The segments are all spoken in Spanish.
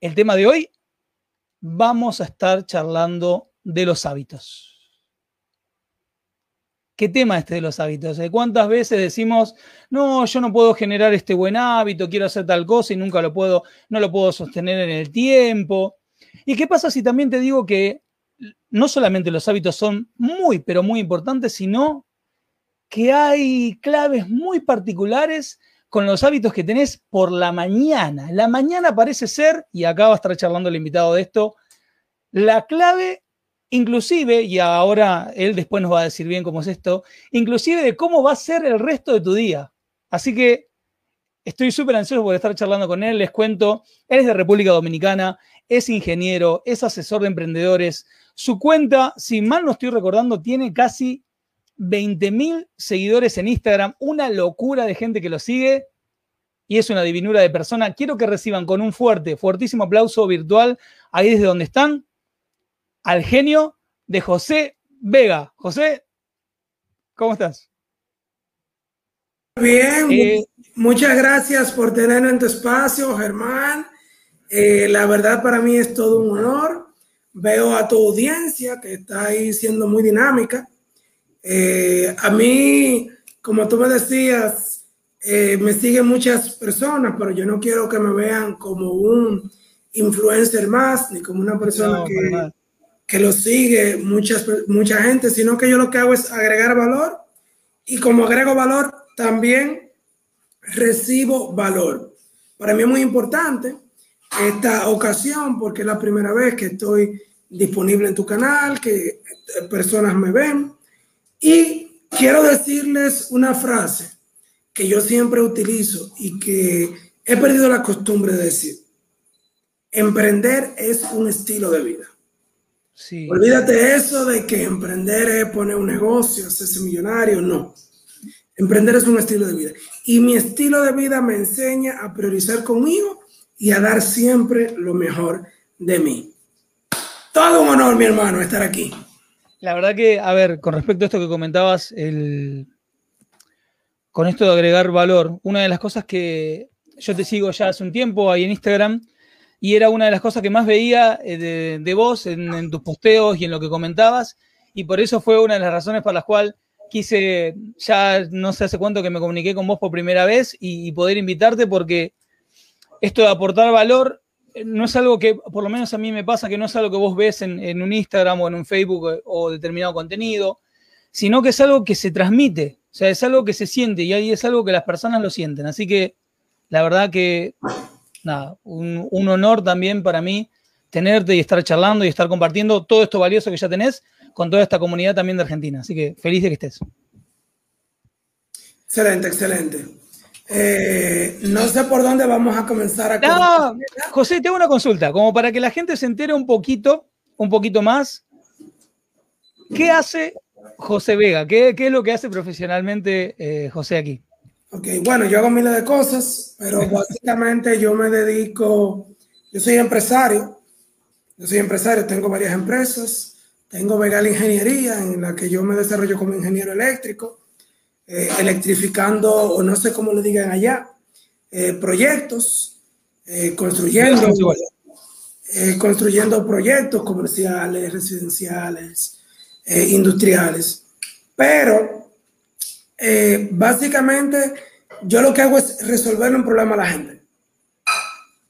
El tema de hoy, vamos a estar charlando de los hábitos. ¿Qué tema este de los hábitos? Eh, ¿Cuántas veces decimos, no, yo no puedo generar este buen hábito, quiero hacer tal cosa y nunca lo puedo, no lo puedo sostener en el tiempo? ¿Y qué pasa si también te digo que no solamente los hábitos son muy, pero muy importantes, sino que hay claves muy particulares con los hábitos que tenés por la mañana. La mañana parece ser, y acá va a estar charlando el invitado de esto, la clave, inclusive, y ahora él después nos va a decir bien cómo es esto, inclusive de cómo va a ser el resto de tu día. Así que estoy súper ansioso por estar charlando con él. Les cuento, él es de República Dominicana, es ingeniero, es asesor de emprendedores. Su cuenta, si mal no estoy recordando, tiene casi 20.000 seguidores en Instagram, una locura de gente que lo sigue y es una divinura de persona. Quiero que reciban con un fuerte, fuertísimo aplauso virtual ahí desde donde están al genio de José Vega. José, ¿cómo estás? Bien, eh, muchas gracias por tenerme en tu espacio, Germán. Eh, la verdad para mí es todo un honor. Veo a tu audiencia que está ahí siendo muy dinámica. Eh, a mí, como tú me decías, eh, me siguen muchas personas, pero yo no quiero que me vean como un influencer más, ni como una persona que, que, lo sigue muchas, mucha gente, sino que yo lo que hago es agregar valor. Y como agrego valor, también recibo valor. Para mí es muy importante esta ocasión porque es la primera vez que estoy disponible en tu canal, que personas me ven y quiero decirles una frase que yo siempre utilizo y que he perdido la costumbre de decir. Emprender es un estilo de vida. Sí. Olvídate eso de que emprender es poner un negocio, hacerse millonario, no. Emprender es un estilo de vida. Y mi estilo de vida me enseña a priorizar conmigo y a dar siempre lo mejor de mí. Todo un honor, mi hermano, estar aquí. La verdad que, a ver, con respecto a esto que comentabas, el, con esto de agregar valor, una de las cosas que yo te sigo ya hace un tiempo ahí en Instagram y era una de las cosas que más veía eh, de, vos en, tus posteos y en lo que comentabas y por eso fue una de las razones por las cuales quise, ya no sé hace cuánto que me comuniqué con vos por primera vez y poder invitarte porque esto de aportar valor no es algo que, por lo menos a mí me pasa, que no es algo que vos ves en, un Instagram o en un Facebook eh, o determinado contenido, sino que es algo que se transmite, o sea, es algo que se siente y ahí es algo que las personas lo sienten. Así que la verdad que, nada, un, honor también para mí tenerte y estar charlando y estar compartiendo todo esto valioso que ya tenés con toda esta comunidad también de Argentina. Así que feliz de que estés. Excelente, excelente. Eh, no sé por dónde vamos a comenzar a. No, José, tengo una consulta, como para que la gente se entere un poquito, un poquito más. ¿Qué hace José Vega? ¿Qué, es lo que hace profesionalmente eh, José aquí? Ok, bueno, yo hago miles de cosas, pero básicamente yo me dedico, yo soy empresario, yo soy empresario, tengo varias empresas, tengo Vegal Ingeniería, en la que yo me desarrollo como ingeniero eléctrico, eh, electrificando, o no sé cómo le digan allá, eh, proyectos, eh, construyendo, construyendo proyectos comerciales, residenciales, industriales. Pero básicamente yo lo que hago es resolver un problema a la gente.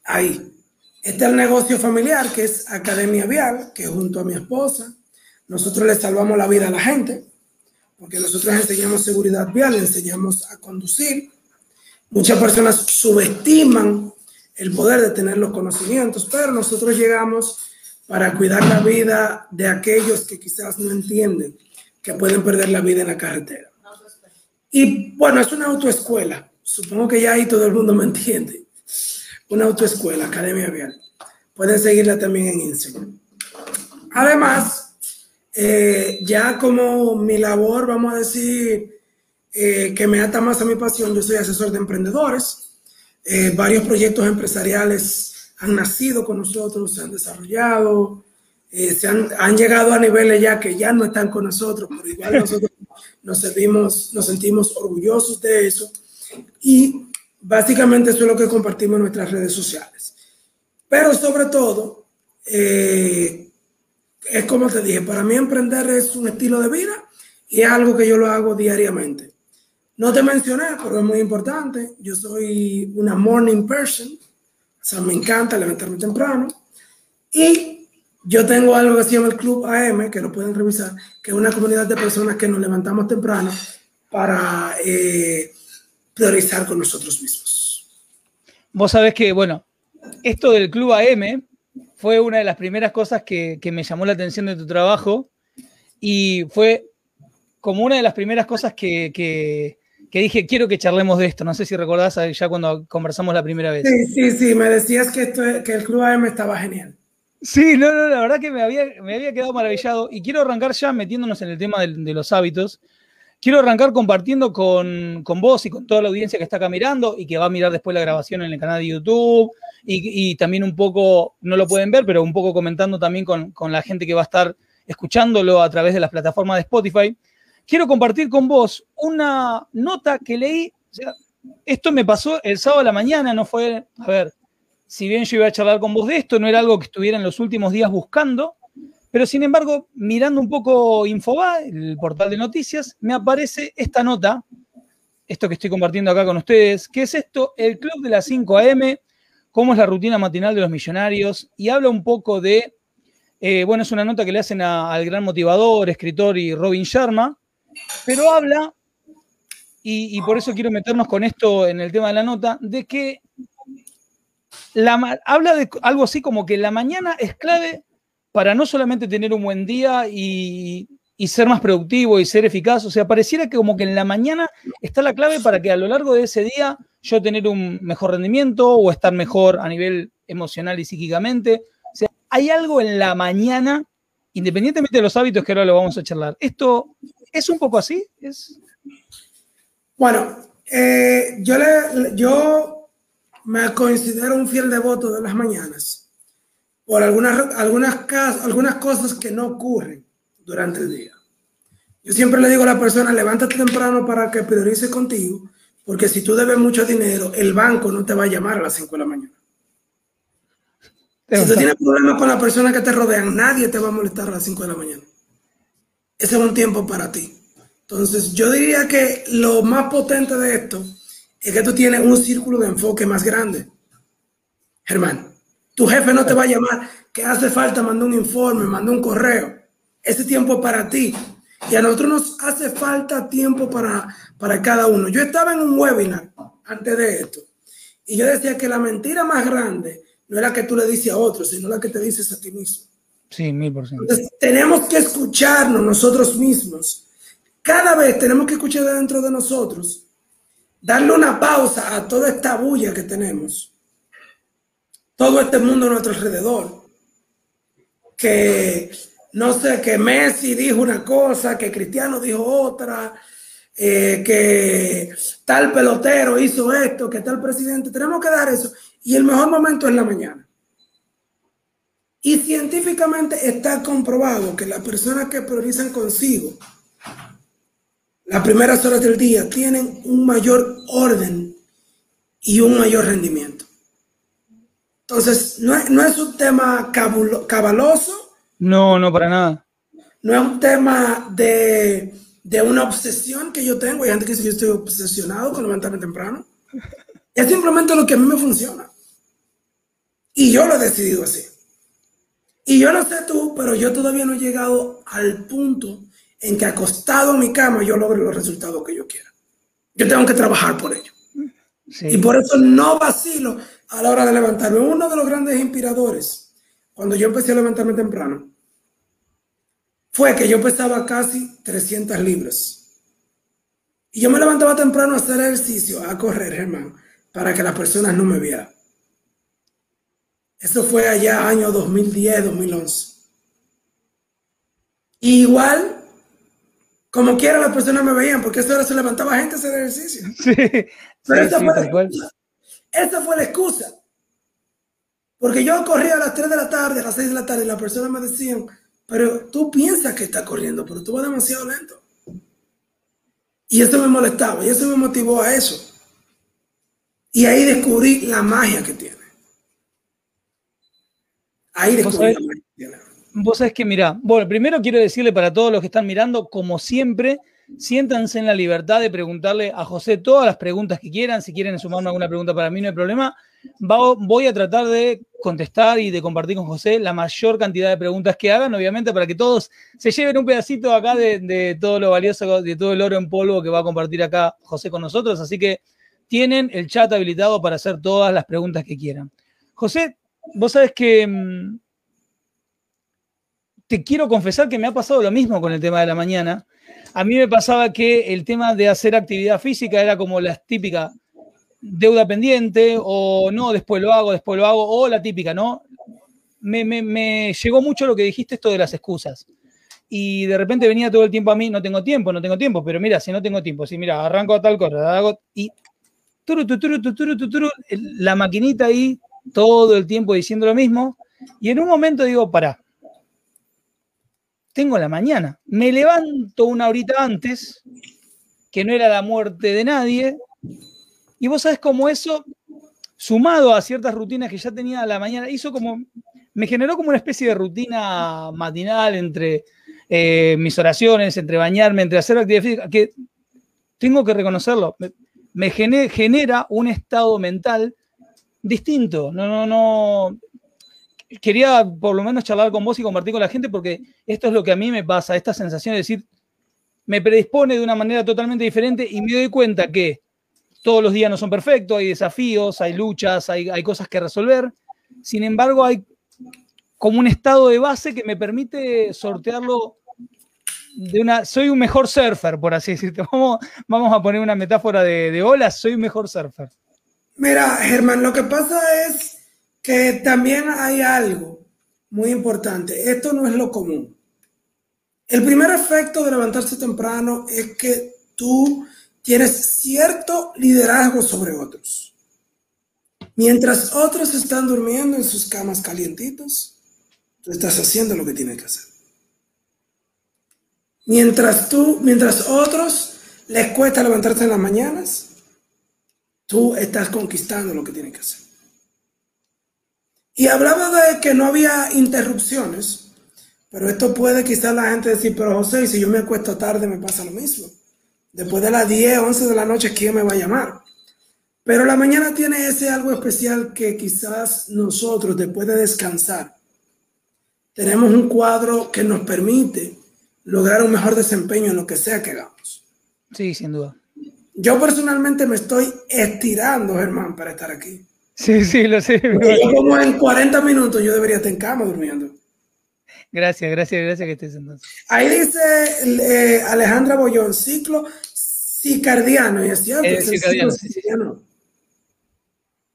Ahí. Este es el negocio familiar que es Academia Vial, que junto a mi esposa, nosotros le salvamos la vida a la gente porque nosotros enseñamos seguridad vial, enseñamos a conducir. Muchas personas subestiman el poder de tener los conocimientos, pero nosotros llegamos para cuidar la vida de aquellos que quizás no entienden que pueden perder la vida en la carretera. Y bueno, es una autoescuela. Supongo que ya ahí todo el mundo me entiende. Una autoescuela, Academia Vial. pueden seguirla también en Instagram. Además, eh, ya como mi labor, vamos a decir, eh, que me ata más a mi pasión, yo soy asesor de emprendedores. Eh, varios proyectos empresariales han nacido con nosotros, se han desarrollado, se han, han, llegado a niveles ya que ya no están con nosotros, pero igual nosotros nos, sentimos, nos sentimos orgullosos de eso. Y básicamente eso es lo que compartimos en nuestras redes sociales. Pero sobre todo, eh, es como te dije, para mí emprender es un estilo de vida y es algo que yo lo hago diariamente. No te mencioné, pero es muy importante. Yo soy una morning person, o sea, me encanta levantarme temprano. Y yo tengo algo que se llama el Club AM, que lo pueden revisar, que es una comunidad de personas que nos levantamos temprano para eh, priorizar con nosotros mismos. Vos sabés que, bueno, esto del Club AM fue una de las primeras cosas que, me llamó la atención de tu trabajo y fue como una de las primeras cosas que, dije, quiero que charlemos de esto. No sé si recordás ya cuando conversamos la primera vez. Sí, sí, sí, me decías que, que el Club AM estaba genial. Sí, no, no, la verdad que me había, me había quedado maravillado y quiero arrancar ya metiéndonos en el tema de los hábitos Quiero arrancar compartiendo con, vos y con toda la audiencia que está acá mirando y que va a mirar después la grabación en el canal de YouTube y, también un poco, no lo pueden ver, pero un poco comentando también con, la gente que va a estar escuchándolo a través de las plataformas de Spotify. Quiero compartir con vos una nota que leí. esto me pasó el sábado a la mañana, no fue, a ver, si bien yo iba a charlar con vos de esto, no era algo que estuviera en los últimos días buscando, pero sin embargo, mirando un poco Infoba, el portal de noticias, me aparece esta nota, esto que estoy compartiendo acá con ustedes, que es esto, el Club de las 5 AM, cómo es la rutina matinal de los millonarios, y habla un poco de, eh, bueno, es una nota que le hacen al gran motivador, escritor y Robin Sharma, pero habla, y, por eso quiero meternos con esto en el tema de la nota, de que la, habla de algo así como que la mañana es clave para no solamente tener un buen día y, ser más productivo y ser eficaz, o sea, pareciera que como que en la mañana está la clave para que a lo largo de ese día yo tener un mejor rendimiento o estar mejor a nivel emocional y psíquicamente. O sea, hay algo en la mañana, independientemente de los hábitos que ahora lo vamos a charlar. ¿Esto es un poco así? ¿Es... Bueno, eh, yo, le, yo me considero un fiel devoto de las mañanas por algunas, algunas, algunas cosas que no ocurren durante el día. Yo siempre le digo a la persona, levántate temprano para que priorice contigo, porque si tú debes mucho dinero, el banco no te va a llamar a las 5 de la mañana. Si tú tienes problemas con la persona que te rodean, nadie te va a molestar a las 5 de la mañana. Ese es un tiempo para ti. Entonces, yo diría que lo más potente de esto es que tú tienes un círculo de enfoque más grande. Germán, tu jefe no te va a llamar que hace falta, mandó un informe, mandó un correo. Ese tiempo es para ti. Y a nosotros nos hace falta tiempo para, para cada uno. Yo estaba en un webinar antes de esto y yo decía que la mentira más grande no es la que tú le dices a otros, sino la que te dices a ti mismo. Sí, mil por ciento. Entonces, tenemos que escucharnos nosotros mismos. Cada vez tenemos que escuchar dentro de nosotros, darle una pausa a toda esta bulla que tenemos todo este mundo a nuestro alrededor. Que no sé, que Messi dijo una cosa, que Cristiano dijo otra, eh, que tal pelotero hizo esto, que tal presidente. Tenemos que dar eso. Y el mejor momento es la mañana. Y científicamente está comprobado que las personas que priorizan consigo las primeras horas del día tienen un mayor orden y un mayor rendimiento. Entonces, no es, no es un tema cabaloso. No, no, para nada. No es un tema de, de una obsesión que yo tengo. Hay gente que dice que yo estoy obsesionado con levantarme temprano. Es simplemente lo que a mí me funciona. Y yo lo he decidido así. Y yo no sé tú, pero yo todavía no he llegado al punto en que acostado en mi cama yo logre los resultados que yo quiera. Yo tengo que trabajar por ello. Y por eso no vacilo a la hora de levantarme. Uno de los grandes inspiradores, cuando yo empecé a levantarme temprano, fue que yo pesaba casi 300 libras. Y yo me levantaba temprano a hacer ejercicio, a correr, hermano, para que las personas no me vieran. Eso fue allá año 2010, 2011. igual, como quiera las personas me veían, porque esa hora se levantaba gente a hacer ejercicio. Sí, Pero esa, fue esa fue la excusa. Porque yo corría a las 3 de la tarde, a las 6 de la tarde, y las personas me decían, pero tú piensas que estás corriendo, pero tú vas demasiado lento. Y eso me molestaba, y eso me motivó a eso. Y ahí descubrí la magia que tiene. Ahí descubrí la magia que tiene. Vos sabés que, mira, bueno, primero quiero decirle para todos los que están mirando, como siempre, siéntanse en la libertad de preguntarle a José todas las preguntas que quieran. Si quieren sumarme alguna pregunta para mí, no hay problema. voy a tratar de contestar y de compartir con José la mayor cantidad de preguntas que hagan, obviamente, para que todos se lleven un pedacito acá de, de todo lo valioso, de todo el oro en polvo que va a compartir acá José con nosotros. Así que tienen el chat habilitado para hacer todas las preguntas que quieran. José, vos sabes que mm, te quiero confesar que me ha pasado lo mismo con el tema de la mañana. A mí me pasaba que el tema de hacer actividad física era como la típica deuda pendiente o no, después lo hago, después lo hago, o la típica, ¿no? Me, llegó mucho lo que dijiste esto de las excusas. Y de repente venía todo el tiempo a mí, no tengo tiempo, no tengo tiempo, pero mira, si no tengo tiempo, si mira, arranco a tal cosa, hago, y la maquinita ahí todo el tiempo diciendo lo mismo. Y en un momento digo, pará, tengo la mañana. Me levanto una horita antes, que no era la muerte de nadie. Y vos sabes cómo eso, sumado a ciertas rutinas que ya tenía la mañana, hizo como, me generó como una especie de rutina matinal entre eh, mis oraciones, entre bañarme, entre hacer actividad física, que tengo que reconocerlo me genera un estado mental distinto. No, no, no. Quería por lo menos charlar con vos y compartir con la gente porque esto es lo que a mí me pasa, esta sensación de decir, me predispone de una manera totalmente diferente y me doy cuenta que todos los días no son perfectos, hay desafíos, hay luchas, hay, hay cosas que resolver. Sin embargo, hay como un estado de base que me permite sortearlo de una, soy un mejor surfer, por así decirlo. Vamos, vamos a poner una metáfora de, de olas, soy un mejor surfer. Mira, Germán, lo que pasa es que también hay algo muy importante. Esto no es lo común. El primer efecto de levantarse temprano es que tú tienes cierto liderazgo sobre otros. Mientras otros están durmiendo en sus camas calientitos, tú estás haciendo lo que tienes que hacer. Mientras tú, mientras otros les cuesta levantarse en las mañanas, tú estás conquistando lo que tienes que hacer. Y hablaba de que no había interrupciones, pero esto puede quizás la gente decir, pero José, si yo me acuesto tarde me pasa lo mismo. Después de las 10, 11 de la noche, ¿quién me va a llamar? Pero la mañana tiene ese algo especial que quizás nosotros, después de descansar, tenemos un cuadro que nos permite lograr un mejor desempeño en lo que sea que hagamos. Sí, sin duda. Yo personalmente me estoy estirando, Germán, para estar aquí. Sí, sí, lo sé. Yo como en 40 minutos yo debería estar en cama durmiendo. Gracias, gracias, gracias que estés entonces. Ahí dice eh, Alejandra Bollón, ciclo cicardiano, ¿y es cierto? Eh, cicardiano, ciclo, cicardiano.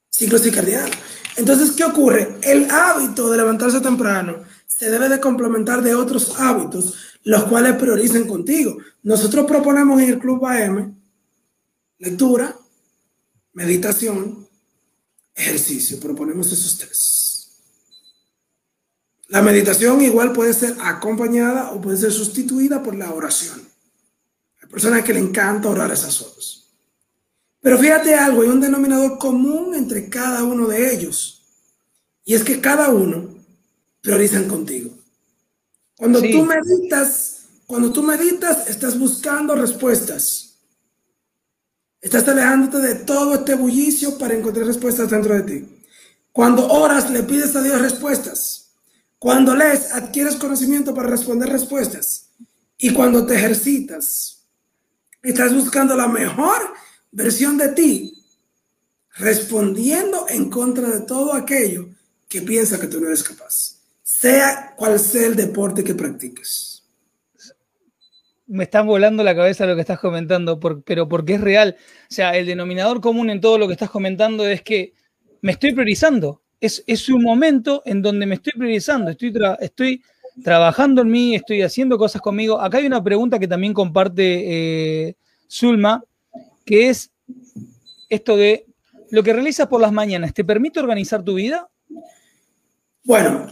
ciclo cicardiano. Entonces, ¿qué ocurre? El hábito de levantarse temprano se debe de complementar de otros hábitos los cuales prioricen contigo. Nosotros proponemos en el Club AM lectura, meditación, ejercicio. Proponemos esos tres. La meditación igual puede ser acompañada o puede ser sustituida por la oración. Hay personas que le encanta orar esas horas. Pero fíjate algo, hay un denominador común entre cada uno de ellos. Y es que cada uno priorizan contigo. Cuando tú meditas, cuando tú meditas, estás buscando respuestas. Estás alejándote de todo este bullicio para encontrar respuestas dentro de ti. Cuando oras, le pides a Dios respuestas. Cuando lees, adquieres conocimiento para responder respuestas. Y cuando te ejercitas, estás buscando la mejor versión de ti, respondiendo en contra de todo aquello que piensa que tú no eres capaz sea cual sea el deporte que practiques. Me están volando la cabeza lo que estás comentando, pero porque es real. O sea, el denominador común en todo lo que estás comentando es que me estoy priorizando. Es, un momento en donde me estoy priorizando, estoy, estoy trabajando en mí, estoy haciendo cosas conmigo. Acá hay una pregunta que también comparte eh, Zulma, que es esto de lo que realizas por las mañanas, ¿te permite organizar tu vida? Bueno,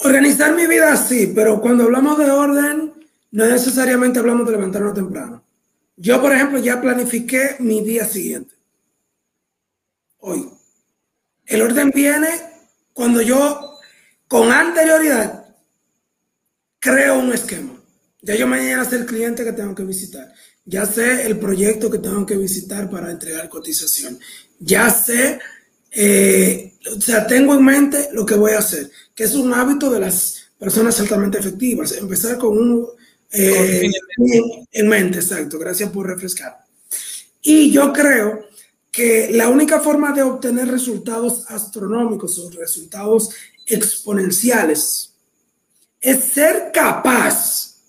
organizar mi vida sí, pero cuando hablamos de orden, no necesariamente hablamos de levantarnos temprano. Yo, por ejemplo, ya planifiqué mi día siguiente. Hoy. El orden viene cuando yo, con anterioridad, creo un esquema. Ya yo mañana sé el cliente que tengo que visitar. Ya sé el proyecto que tengo que visitar para entregar cotización. Ya sé, eh, o sea, tengo en mente lo que voy a hacer, que es un hábito de las personas altamente efectivas. Empezar con un... Eh, en mente, exacto. Gracias por refrescar. Y yo creo que la única forma de obtener resultados astronómicos o resultados exponenciales es ser capaz,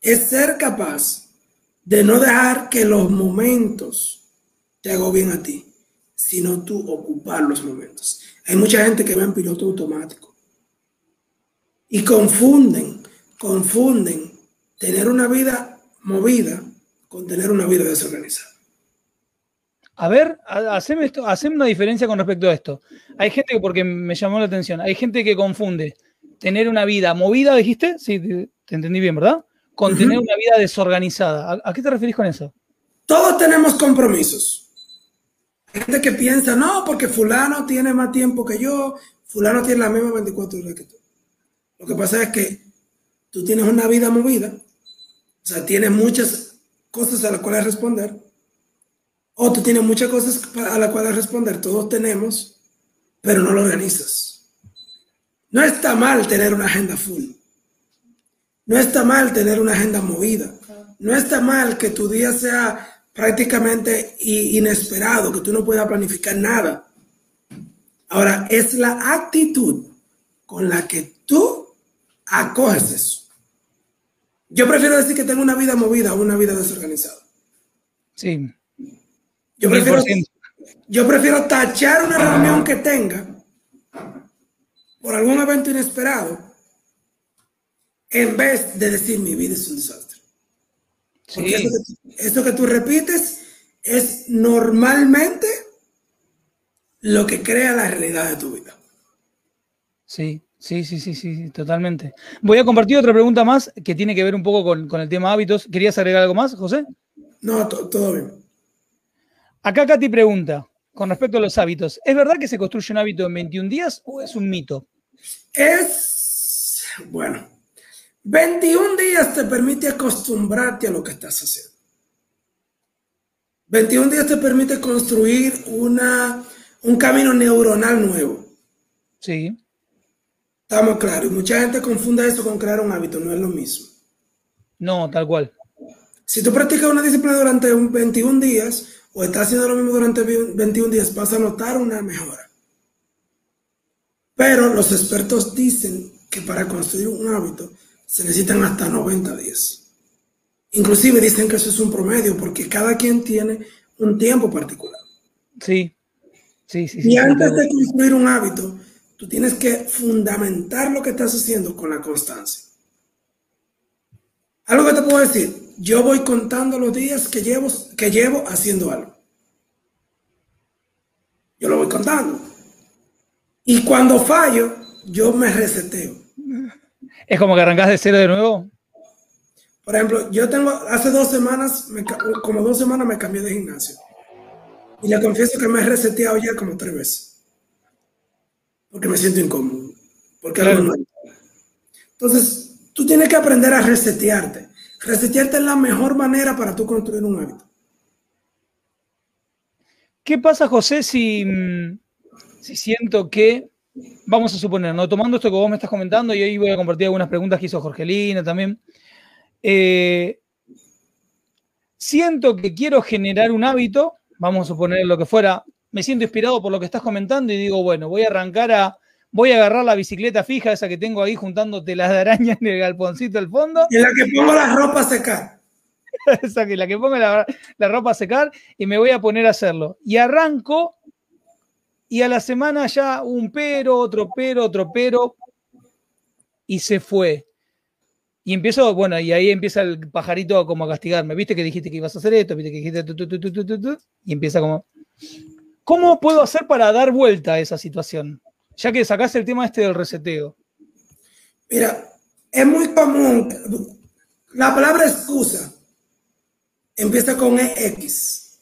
es ser capaz de no dejar que los momentos te agobien a ti, sino tú ocupar los momentos. Hay mucha gente que va en piloto automático y confunden, confunden tener una vida movida con tener una vida desorganizada. A ver, haceme, esto, haceme una diferencia con respecto a esto. Hay gente que, porque me llamó la atención, hay gente que confunde tener una vida movida, dijiste, sí, te, entendí bien, ¿verdad? Con tener una vida desorganizada. ¿A, qué te referís con eso? Todos tenemos compromisos. Hay gente que piensa, no, porque fulano tiene más tiempo que yo, fulano tiene la misma 24 horas que tú. Lo que pasa es que tú tienes una vida movida, o sea, tienes muchas cosas a las cuales responder, o tú tienes muchas cosas a las cuales responder, todos tenemos, pero no lo organizas. No está mal tener una agenda full. No está mal tener una agenda movida. No está mal que tu día sea prácticamente inesperado, que tú no puedas planificar nada. Ahora, es la actitud con la que tú acoges eso. Yo prefiero decir que tengo una vida movida o una vida desorganizada. Sí. Yo prefiero, yo prefiero tachar una reunión que tenga por algún evento inesperado en vez de decir mi vida es un desastre. Porque eso, que, eso que tú repites es normalmente lo que crea la realidad de tu vida. Sí, sí, sí, sí, sí, totalmente. Voy a compartir otra pregunta más que tiene que ver un poco con, con el tema hábitos. ¿Querías agregar algo más, José? No, todo bien. Acá Katy pregunta, con respecto a los hábitos, ¿es verdad que se construye un hábito en 21 días o es un mito? Es, bueno, 21 días te permite acostumbrarte a lo que estás haciendo. 21 días te permite construir una, un camino neuronal nuevo. Sí. Estamos claros. Y mucha gente confunde eso con crear un hábito, no es lo mismo. No, tal cual. Si tú practicas una disciplina durante 21 días, o está haciendo lo mismo durante 21 días, vas a notar una mejora. Pero los expertos dicen que para construir un hábito se necesitan hasta 90 días. Inclusive dicen que eso es un promedio porque cada quien tiene un tiempo particular. Sí, sí, sí. Y antes de construir un hábito, tú tienes que fundamentar lo que estás haciendo con la constancia. Algo que te puedo decir, yo voy contando los días que llevo, que llevo haciendo algo. Yo lo voy contando. Y cuando fallo, yo me reseteo. ¿Es como que arrancas de cero de nuevo? Por ejemplo, yo tengo, hace dos semanas, como dos semanas me cambié de gimnasio. Y le confieso que me he reseteado ya como tres veces. Porque me siento incómodo. Porque algo Entonces, tú tienes que aprender a resetearte. Resetearte es la mejor manera para tú construir un hábito. ¿Qué pasa, José, si, mm, si siento que, vamos a suponer, ¿no? tomando esto que vos me estás comentando, y ahí voy a compartir algunas preguntas que hizo Jorgelina también, eh, siento que quiero generar un hábito, vamos a suponer lo que fuera, me siento inspirado por lo que estás comentando y digo, bueno, voy a arrancar a, voy a agarrar la bicicleta fija, esa que tengo ahí juntando telas de araña en el galponcito del fondo. Y la que pongo la ropa a secar. esa que la que pongo la, ropa a secar y me voy a poner a hacerlo. Y arranco y a la semana ya un pero, otro pero, otro pero, y se fue. Y empiezo, bueno, y ahí empieza el pajarito como a castigarme. ¿Viste que dijiste que ibas a hacer esto? ¿Viste que dijiste tu, tu, tu, Y empieza como... ¿Cómo puedo hacer para dar vuelta a esa situación? Ya que sacaste el tema este del reseteo. Mira, es muy común. La palabra excusa empieza con EX,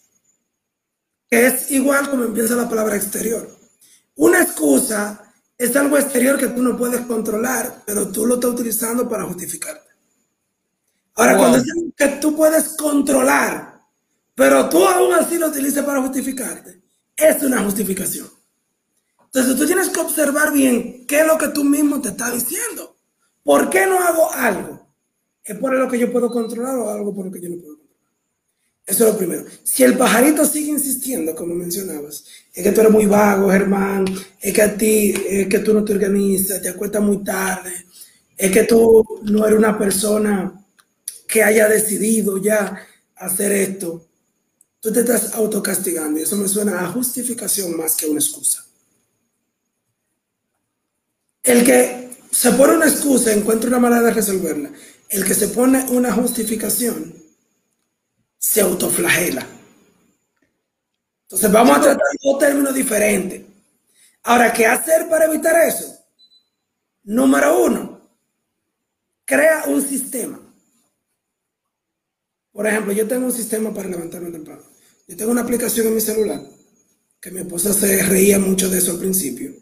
que es igual como empieza la palabra exterior. Una excusa es algo exterior que tú no puedes controlar, pero tú lo estás utilizando para justificarte. Ahora, cuando es que tú puedes controlar, pero tú aún así lo utilizas para justificarte, es una justificación. Entonces tú tienes que observar bien qué es lo que tú mismo te estás diciendo. ¿Por qué no hago algo? ¿Es por lo que yo puedo controlar o algo por lo que yo no puedo controlar? Eso es lo primero. Si el pajarito sigue insistiendo, como mencionabas, es que tú eres muy vago, Germán, es que a ti, es que tú no te organizas, te acuestas muy tarde, es que tú no eres una persona que haya decidido ya hacer esto, tú te estás autocastigando y eso me suena a justificación más que una excusa. El que se pone una excusa encuentra una manera de resolverla. El que se pone una justificación se autoflagela. Entonces vamos a tratar dos términos diferentes. Ahora, ¿qué hacer para evitar eso? Número uno, crea un sistema. Por ejemplo, yo tengo un sistema para levantarme temprano. Yo tengo una aplicación en mi celular, que mi esposa se reía mucho de eso al principio.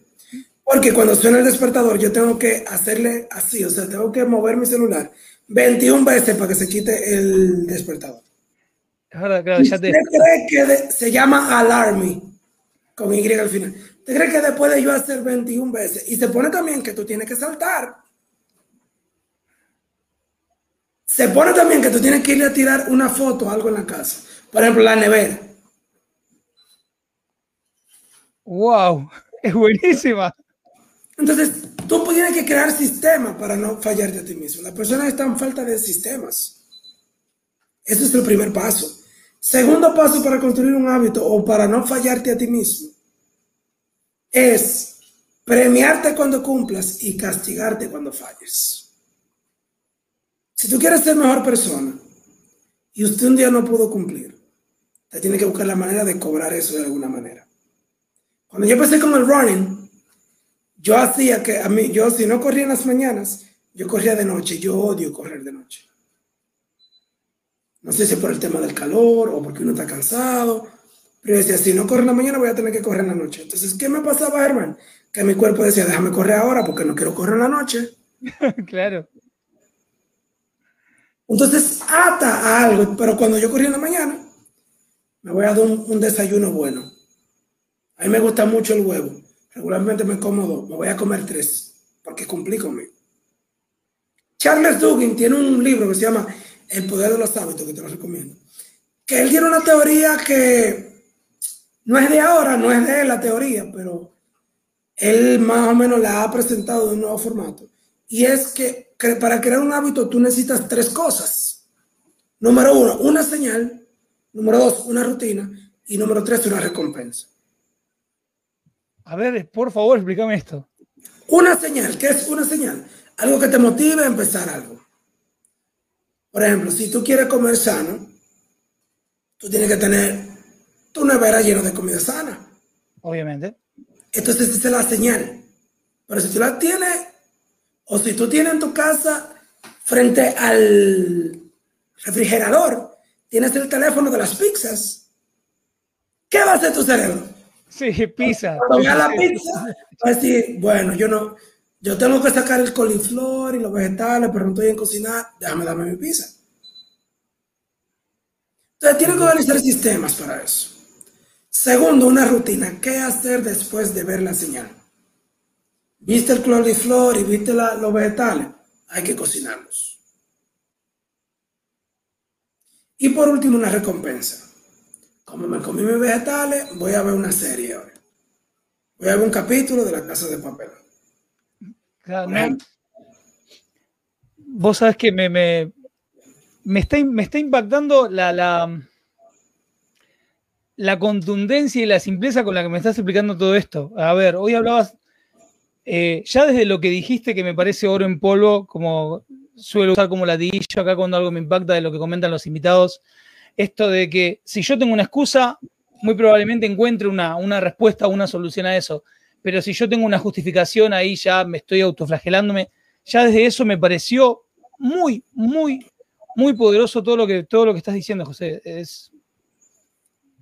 Porque cuando suena el despertador, yo tengo que hacerle así, o sea, tengo que mover mi celular 21 veces para que se quite el despertador. Ahora, claro, ya te... ¿Usted cree que se llama Alarmy con Y al final? ¿Usted cree que después de yo hacer 21 veces? Y se pone también que tú tienes que saltar. Se pone también que tú tienes que ir a tirar una foto o algo en la casa. Por ejemplo, la nevera. ¡Wow! Es buenísima. Entonces, tú tienes que crear sistemas para no fallarte a ti mismo. Las personas están en falta de sistemas. Ese es el primer paso. Segundo paso para construir un hábito o para no fallarte a ti mismo es premiarte cuando cumplas y castigarte cuando falles. Si tú quieres ser mejor persona y usted un día no pudo cumplir, tiene que buscar la manera de cobrar eso de alguna manera. Cuando yo empecé con el running, yo hacía que a mí, yo si no corría en las mañanas, yo corría de noche. Yo odio correr de noche. No sé si por el tema del calor o porque uno está cansado. Pero decía, si no corro en la mañana, voy a tener que correr en la noche. Entonces, ¿qué me pasaba, hermano? Que mi cuerpo decía, déjame correr ahora porque no quiero correr en la noche. claro. Entonces, ata a algo. Pero cuando yo corría en la mañana, me voy a dar un, desayuno bueno. A mí me gusta mucho el huevo. Regularmente me como dos. Me voy a comer tres porque cumplí conmigo. Charles Dugan tiene un libro que se llama el poder de los hábitos, que te lo recomiendo. Que él tiene una teoría que no es de ahora, no es de la teoría, pero él más o menos la ha presentado de un nuevo formato. Y es que, para crear un hábito tú necesitas tres cosas. Número uno, una señal. Número dos, una rutina. Y número tres, una recompensa. A ver, por favor, explícame esto. Una señal, ¿qué es una señal? Algo que te motive a empezar algo. Por ejemplo, si tú quieres comer sano, tú tienes que tener tu nevera llena de comida sana. Obviamente. Entonces esa es la señal. Pero si tú la tienes, o si tú tienes en tu casa frente al refrigerador, tienes el teléfono de las pizzas, ¿qué va a hacer tu cerebro? Sí, pizza. Cuando vea la pizza, va a decir, bueno, yo no, yo tengo que sacar el coliflor y los vegetales, pero no estoy en cocinar, déjame darme mi pizza. Entonces, tienen que organizar sistemas para eso. Segundo, una rutina. ¿Qué hacer después de ver la señal? ¿Viste el coliflor y viste los vegetales? Hay que cocinarlos. Y por último, una recompensa. Como me comí mis vegetales, voy a ver una serie ahora. Voy a ver un capítulo de La Casa de Papel. Vos sabés que me, me, está, me está impactando la, la, la contundencia y la simpleza con la que me estás explicando todo esto. A ver, hoy hablabas, eh, ya desde lo que dijiste que me parece oro en polvo, como suelo usar como ladillo acá cuando algo me impacta de lo que comentan los invitados, esto de que si yo tengo una excusa, muy probablemente encuentre una, una respuesta o una solución a eso. Pero si yo tengo una justificación, ahí ya me estoy autoflagelándome. Ya desde eso me pareció muy, muy, muy poderoso todo lo que, todo lo que estás diciendo, José. Es...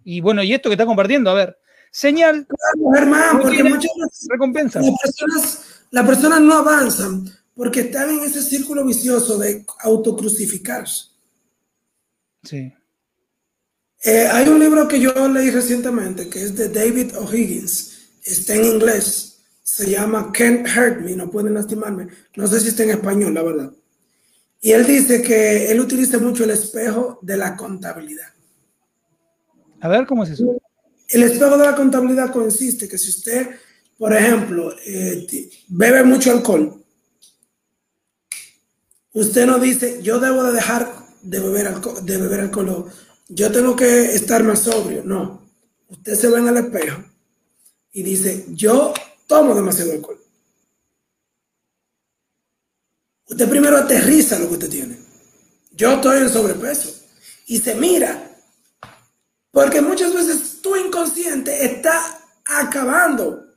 Y bueno, y esto que estás compartiendo, a ver, señal. Claro, hermano, porque muchas veces recompensas. Las personas, las personas no avanzan porque están en ese círculo vicioso de autocrucificarse. Sí. Eh, hay un libro que yo leí recientemente que es de David O'Higgins, está en inglés, se llama Can't Hurt Me, no pueden lastimarme, no sé si está en español, la verdad. Y él dice que él utiliza mucho el espejo de la contabilidad. A ver, ¿cómo es eso? El espejo de la contabilidad consiste que si usted, por ejemplo, eh, bebe mucho alcohol, usted no dice, yo debo de dejar de beber alcohol, de beber alcohol yo tengo que estar más sobrio. No. Usted se ve en el espejo y dice, yo tomo demasiado alcohol. Usted primero aterriza lo que usted tiene. Yo estoy en sobrepeso. Y se mira. Porque muchas veces tu inconsciente está acabando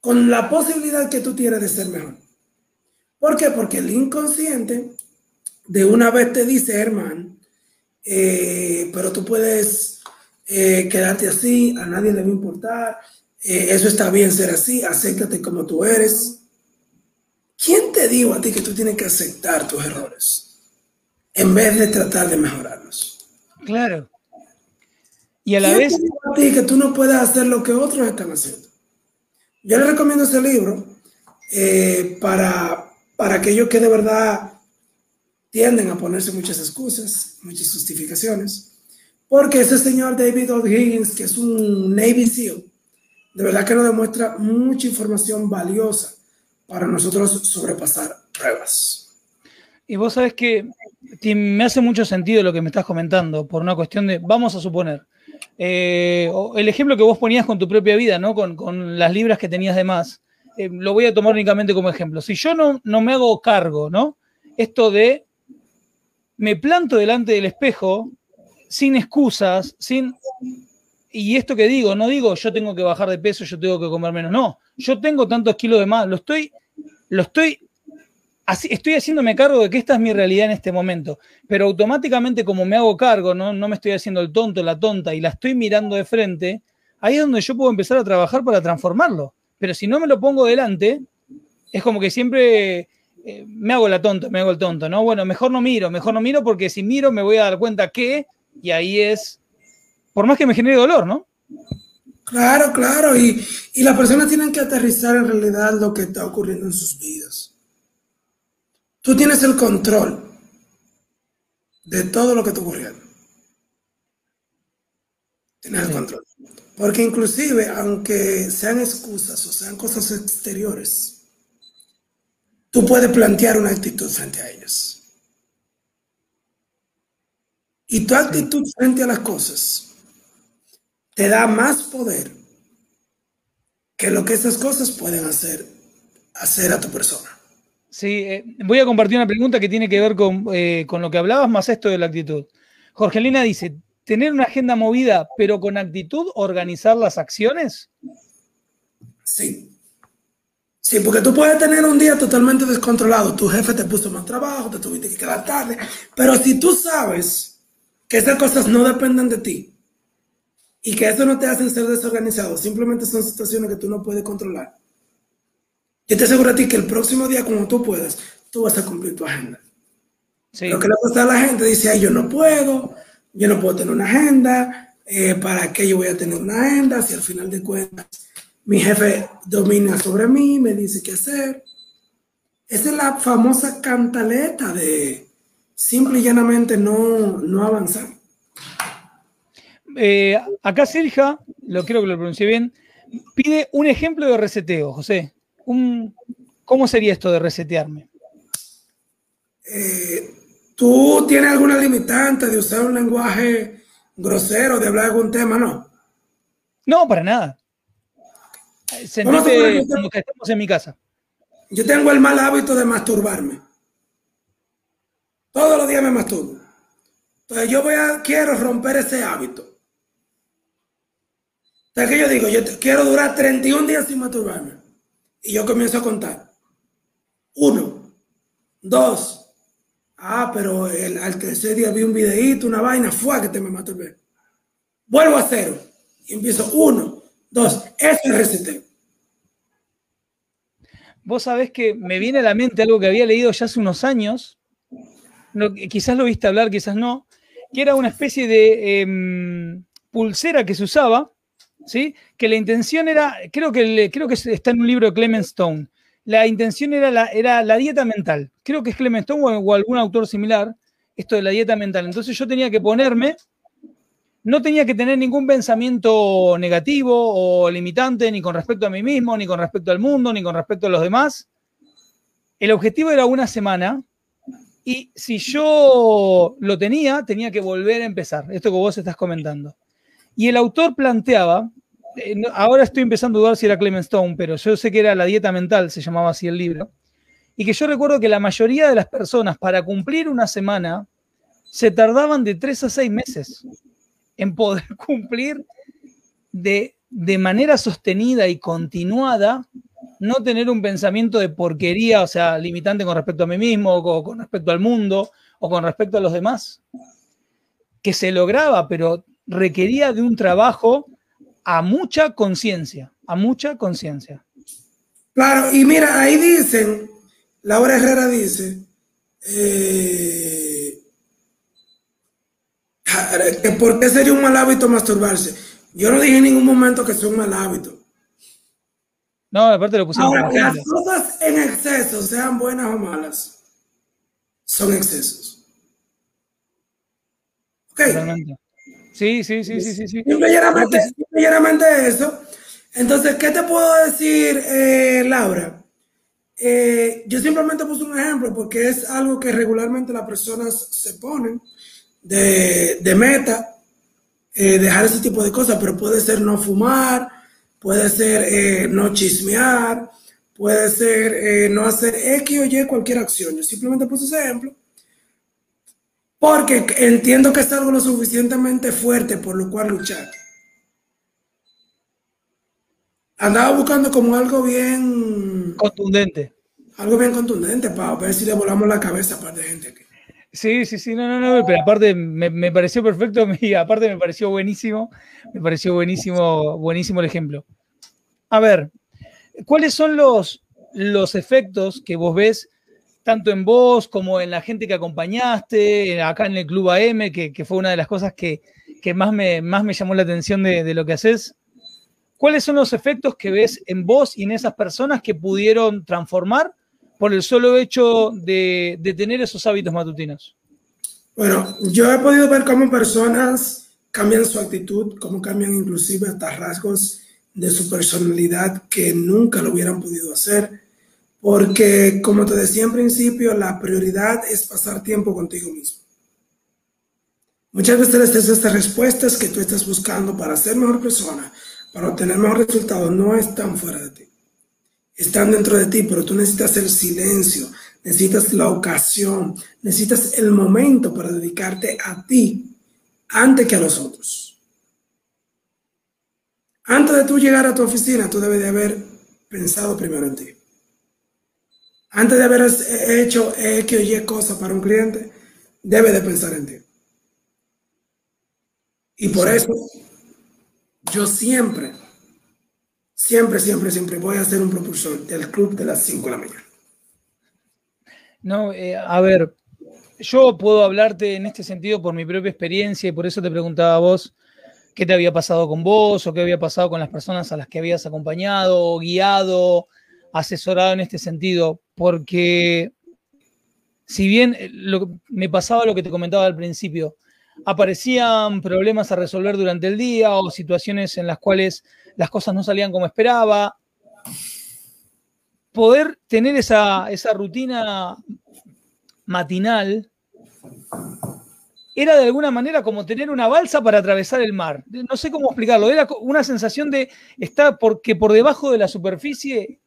con la posibilidad que tú tienes de ser mejor. ¿Por qué? Porque el inconsciente de una vez te dice, hermano, eh, pero tú puedes eh, quedarte así, a nadie le va a importar, eh, eso está bien ser así, acéptate como tú eres. ¿Quién te dijo a ti que tú tienes que aceptar tus errores en vez de tratar de mejorarlos? Claro. Y a la vez... Te dijo a ti que tú no puedes hacer lo que otros están haciendo? Yo le recomiendo ese libro para, para aquellos que de verdad tienden a ponerse muchas excusas, muchas justificaciones, porque ese señor David O'Higgins, que es un Navy SEAL, de verdad que nos demuestra mucha información valiosa para nosotros sobrepasar pruebas. Y vos sabes que me hace mucho sentido lo que me estás comentando, por una cuestión de, vamos a suponer, eh, el ejemplo que vos ponías con tu propia vida, ¿no? Con, las libras que tenías de más, eh, lo voy a tomar únicamente como ejemplo. Si yo no, no me hago cargo, ¿no? Esto de me planto delante del espejo sin excusas, sin... Y esto que digo, no digo yo tengo que bajar de peso, yo tengo que comer menos, no, yo tengo tantos kilos de más, lo estoy, lo estoy, así, estoy haciéndome cargo de que esta es mi realidad en este momento, pero automáticamente como me hago cargo, no, no me estoy haciendo el tonto, la tonta y la estoy mirando de frente, ahí es donde yo puedo empezar a trabajar para transformarlo. Pero si no me lo pongo delante, es como que siempre eh, me hago la tonta, me hago el tonto, ¿no? Bueno, mejor no miro, mejor no miro porque si miro me voy a dar cuenta que, y ahí es, por más que me genere dolor, ¿no? Claro, claro, y, y las personas tienen que aterrizar en realidad lo que está ocurriendo en sus vidas. Tú tienes el control de todo lo que está ocurriendo. Tienes el control. Porque inclusive, aunque sean excusas o sean cosas exteriores, tú puedes plantear una actitud frente a ellas. Y tu actitud frente a las cosas te da más poder que lo que esas cosas pueden hacer, hacer a tu persona. Sí, eh, voy a compartir una pregunta que tiene que ver con, eh, con lo que hablabas, más esto de la actitud. Jorgelina dice, ¿tener una agenda movida, pero con actitud, organizar las acciones? Sí. Sí, porque tú puedes tener un día totalmente descontrolado, tu jefe te puso más trabajo, te tuviste que quedar tarde, pero si tú sabes que esas cosas no dependen de ti y que eso no te hace ser desorganizado, simplemente son situaciones que tú no puedes controlar, yo te aseguro a ti que el próximo día, como tú puedas, tú vas a cumplir tu agenda. Lo que le pasa a la gente dice, Ay, yo no puedo, yo no puedo tener una agenda, eh, ¿para qué yo voy a tener una agenda si al final de cuentas mi jefe domina sobre mí, me dice qué hacer. Esa es la famosa cantaleta de simple y llanamente no, no avanzar. Eh, acá Sergio, lo creo que lo pronuncié bien, pide un ejemplo de reseteo, José. Un, ¿Cómo sería esto de resetearme? Eh, ¿Tú tienes alguna limitante de usar un lenguaje grosero de hablar de algún tema, ¿no? No, para nada. Como que estamos en mi casa. Yo tengo el mal hábito de masturbarme. Todos los días me masturbo. Entonces yo voy a, quiero romper ese hábito. Entonces, ¿qué yo digo? Yo quiero durar 31 días sin masturbarme. Y yo comienzo a contar. Uno, dos. Ah, pero el, al tercer día vi un videíto, una vaina, fue que te me masturbé. Vuelvo a cero. Y empiezo uno, dos. Eso es reseteo. Vos sabés que me viene a la mente algo que había leído ya hace unos años, quizás lo viste hablar, quizás no, que era una especie de em, pulsera que se usaba, ¿sí? que la intención era, creo que, creo que está en un libro de Clement Stone, la intención era la, dieta mental, creo que es Clement Stone o algún autor similar, esto de la dieta mental. Entonces yo tenía que ponerme no tenía que tener ningún pensamiento negativo o limitante ni con respecto a mí mismo, ni con respecto al mundo, ni con respecto a los demás. El objetivo era una semana y si yo lo tenía, tenía que volver a empezar, esto que vos estás comentando. Y el autor planteaba, eh, ahora estoy empezando a dudar si era Clement Stone, pero yo sé que era La dieta mental, se llamaba así el libro, y que yo recuerdo que la mayoría de las personas para cumplir una semana se tardaban de tres a seis meses en poder cumplir de, manera sostenida y continuada, no tener un pensamiento de porquería, o sea, limitante con respecto a mí mismo, o con respecto al mundo, o con respecto a los demás, que se lograba, pero requería de un trabajo a mucha conciencia, a mucha conciencia. Claro, y mira, ahí dicen, Laura Herrera dice, eh, ¿Por qué sería un mal hábito masturbarse? Yo no dije en ningún momento que sea un mal hábito. No, aparte lo pusimos. Ahora, las cosas en exceso, sean buenas o malas, son excesos. ¿Ok? Sí, sí, sí, sí, sí. sí. Simplemente, eso. Entonces, ¿qué te puedo decir, eh, Laura? Eh, yo simplemente puse un ejemplo porque es algo que regularmente las personas se ponen de, meta, eh, dejar ese tipo de cosas, pero puede ser no fumar, puede ser eh, no chismear, puede ser no hacer X o Y cualquier acción. Yo simplemente puse ese ejemplo porque entiendo que es algo lo suficientemente fuerte por lo cual luchar. Andaba buscando como algo bien... Contundente. Algo bien contundente para ver si le volamos la cabeza a par de gente aquí. Sí, sí, sí, no, no, no, pero aparte me, pareció perfecto y aparte me pareció buenísimo, me pareció buenísimo, buenísimo el ejemplo. A ver, ¿cuáles son los, los efectos que vos ves tanto en vos como en la gente que acompañaste, acá en el Club AM, que, fue una de las cosas que, más, me, llamó la atención de, de lo que haces? ¿Cuáles son los efectos que ves en vos y en esas personas que pudieron transformar por el solo hecho de, tener esos hábitos matutinos? Bueno, yo he podido ver cómo personas cambian su actitud, cómo cambian inclusive hasta rasgos de su personalidad que nunca lo hubieran podido hacer, porque como te decía en principio, la prioridad es pasar tiempo contigo mismo. Muchas veces estas respuestas que tú estás buscando para ser mejor persona, para obtener mejor resultados, no están fuera de ti están dentro de ti, pero tú necesitas el silencio, necesitas la ocasión, necesitas el momento para dedicarte a ti antes que a los otros. Antes de tú llegar a tu oficina, tú debes de haber pensado primero en ti. Antes de haber hecho X o Y cosas para un cliente, debes de pensar en ti. Y por eso yo siempre siempre, siempre, siempre voy a ser un propulsor del club de las 5 de la mañana. No, eh, a ver, yo puedo hablarte en este sentido por mi propia experiencia y por eso te preguntaba a vos qué te había pasado con vos o qué había pasado con las personas a las que habías acompañado, guiado, asesorado en este sentido, porque si bien eh, me pasaba lo que te comentaba al principio, aparecían problemas a resolver durante el día o situaciones en las cuales las cosas no salían como esperaba. Poder tener esa, rutina matinal era de alguna manera como tener una balsa para atravesar el mar. No sé cómo explicarlo, era una sensación de estar porque por debajo de la superficie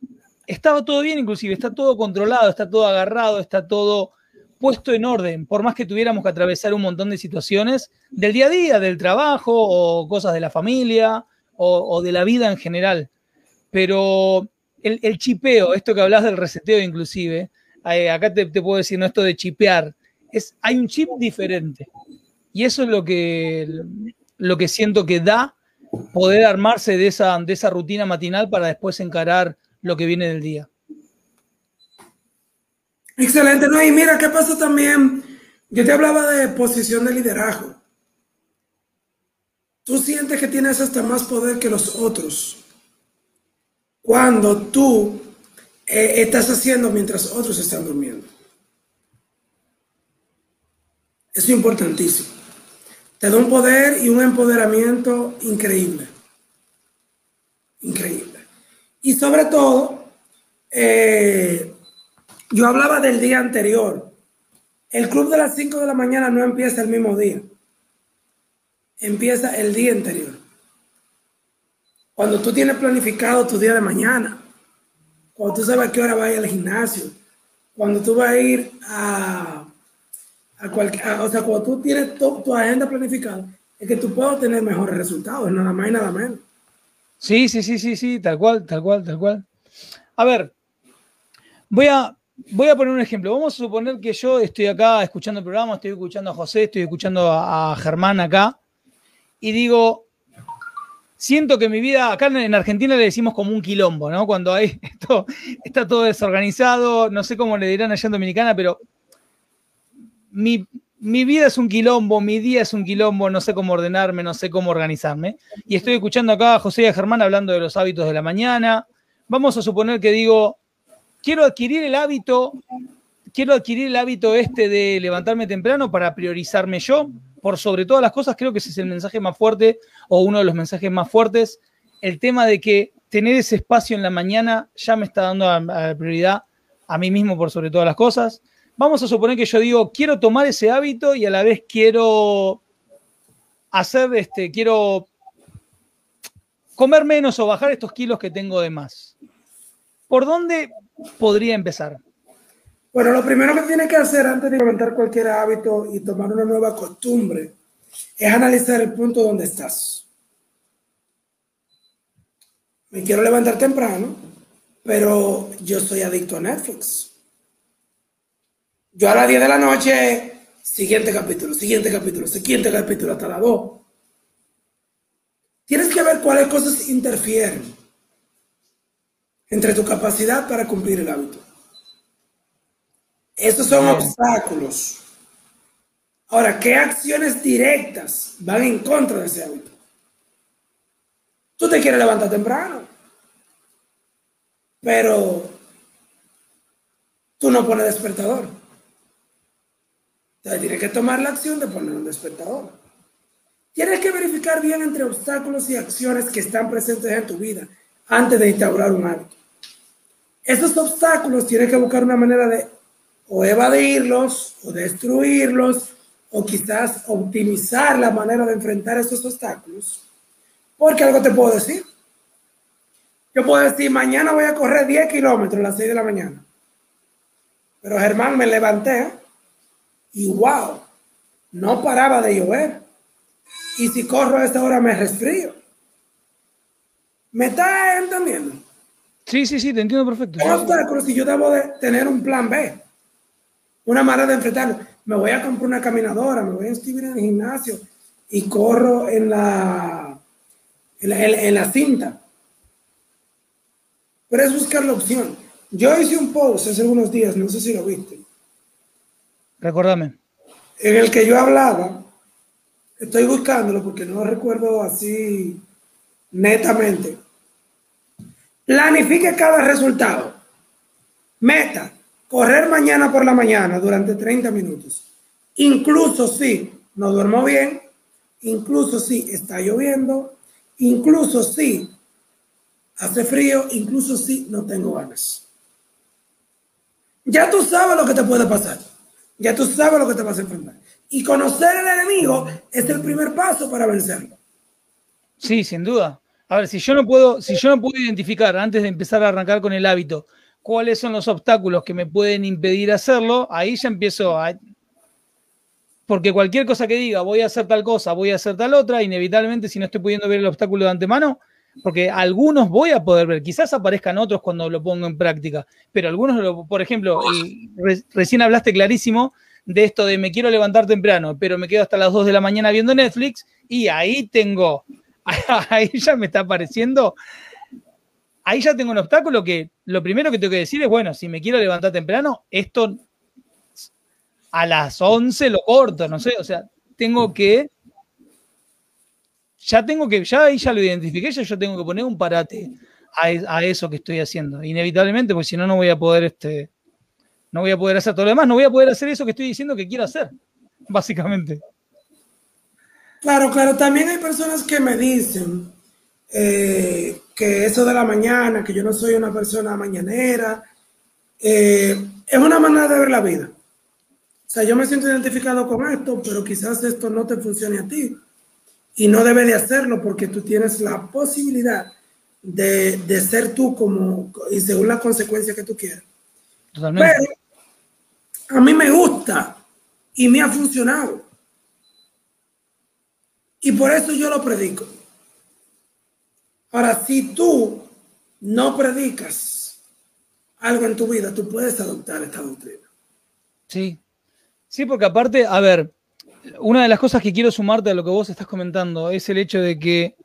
estaba todo bien, inclusive está todo controlado, está todo agarrado, está todo puesto en orden, por más que tuviéramos que atravesar un montón de situaciones del día a día, del trabajo o cosas de la familia o, de la vida en general. Pero el, chipeo, esto que hablas del reseteo inclusive, eh, acá te, puedo decir, no esto de chipear, es, hay un chip diferente. Y eso es lo que, lo que siento que da poder armarse de esa, de esa rutina matinal para después encarar lo que viene del día. Excelente, no, y mira, ¿qué pasa también? Yo te hablaba de posición de liderazgo. Tú sientes que tienes hasta más poder que los otros cuando tú eh, estás haciendo mientras otros están durmiendo. Es importantísimo. Te da un poder y un empoderamiento increíble. Increíble. Y sobre todo, eh, yo hablaba del día anterior. El club de las 5 de la mañana no empieza el mismo día. Empieza el día anterior. Cuando tú tienes planificado tu día de mañana, cuando tú sabes a qué hora vas a ir al gimnasio, cuando tú vas a ir a, a cualquier, o sea, cuando tú tienes tu agenda planificada, es que tú puedes tener mejores resultados, nada más y nada menos. Sí, sí, sí, sí, sí, tal cual, tal cual, tal cual. A ver, voy a, voy a poner un ejemplo. Vamos a suponer que yo estoy acá escuchando el programa, estoy escuchando a José, estoy escuchando a Germán acá, y digo, siento que mi vida, acá en Argentina le decimos como un quilombo, ¿no? Cuando hay esto, está todo desorganizado, no sé cómo le dirán allá en Dominicana, pero mi, vida es un quilombo, mi día es un quilombo, no sé cómo ordenarme, no sé cómo organizarme. Y estoy escuchando acá a José y a Germán hablando de los hábitos de la mañana. Vamos a suponer que digo, quiero adquirir el hábito, quiero adquirir el hábito este de levantarme temprano para priorizarme yo, por sobre todas las cosas, creo que ese es el mensaje más fuerte o uno de los mensajes más fuertes, el tema de que tener ese espacio en la mañana ya me está dando prioridad a mí mismo por sobre todas las cosas. Vamos a suponer que yo digo, quiero tomar ese hábito y a la vez quiero hacer, este, quiero comer menos o bajar estos kilos que tengo de más. ¿Por dónde podría empezar? Bueno, lo primero que tiene que hacer antes de implementar cualquier hábito y tomar una nueva costumbre es analizar el punto donde estás. Me quiero levantar temprano, pero yo soy adicto a Netflix. Yo a las 10 de la noche, siguiente capítulo, siguiente capítulo, siguiente capítulo, hasta las 2. Tienes que ver cuáles cosas interfieren entre tu capacidad para cumplir el hábito. Estos son obstáculos. Ahora, ¿qué acciones directas van en contra de ese hábito? Tú te quieres levantar temprano, pero tú no pones despertador. Entonces tienes que tomar la acción de poner un despertador. Tienes que verificar bien entre obstáculos y acciones que están presentes en tu vida antes de instaurar un hábito. Esos obstáculos tienes que buscar una manera de o evadirlos o destruirlos o quizás optimizar la manera de enfrentar esos obstáculos. Porque algo te puedo decir. Yo puedo decir, mañana voy a correr 10 kilómetros a las 6 de la mañana. Pero Germán me levanté y wow, no paraba de llover. Y si corro a esta hora me resfrío. ¿Me está entendiendo? Sí, sí, sí, te entiendo perfecto. obstáculos si yo debo de tener un plan B una manera de enfrentarlo. Me voy a comprar una caminadora, me voy a inscribir en el gimnasio y corro en la, en la, cinta. Pero es buscar la opción. Yo hice un post hace unos días, no sé si lo viste. Recordame. En el que yo hablaba, estoy buscándolo porque no recuerdo así netamente. Planifique cada resultado. Meta, correr mañana por la mañana durante 30 minutos, incluso si no duermo bien, incluso si está lloviendo, incluso si hace frío, incluso si no tengo ganas. Ya tú sabes lo que te puede pasar. Ya tú sabes lo que te vas a enfrentar. Y conocer al enemigo es el primer paso para vencerlo. Sí, sin duda. A ver, si yo no puedo, si yo no puedo identificar antes de empezar a arrancar con el hábito cuáles son los obstáculos que me pueden impedir hacerlo, ahí ya empiezo a. Porque cualquier cosa que diga, voy a hacer tal cosa, voy a hacer tal otra, inevitablemente, si no estoy pudiendo ver el obstáculo de antemano, porque algunos voy a poder ver, quizás aparezcan otros cuando lo pongo en práctica, pero algunos, por ejemplo, recién hablaste clarísimo de esto de me quiero levantar temprano, pero me quedo hasta las 2 de la mañana viendo Netflix y ahí tengo, ahí ya me está apareciendo, ahí ya tengo un obstáculo que lo primero que tengo que decir es, bueno, si me quiero levantar temprano, esto a las 11 lo corto, no sé, o sea, tengo que ya tengo que, ya ahí ya lo identifiqué, ya yo tengo que poner un parate a, eso que estoy haciendo. Inevitablemente, porque si no, no voy a poder, este, no voy a poder hacer todo lo demás, no voy a poder hacer eso que estoy diciendo que quiero hacer, básicamente. Claro, claro, también hay personas que me dicen eh, que eso de la mañana, que yo no soy una persona mañanera, eh, es una manera de ver la vida. O sea, yo me siento identificado con esto, pero quizás esto no te funcione a ti y no debe de hacerlo porque tú tienes la posibilidad de, ser tú como y según la consecuencia que tú quieras. Totalmente. Pero a mí me gusta y me ha funcionado. Y por eso yo lo predico. Ahora, si tú no predicas algo en tu vida, tú puedes adoptar esta doctrina. Sí. Sí, porque aparte, a ver, una de las cosas que quiero sumarte a lo que vos estás comentando es el hecho de que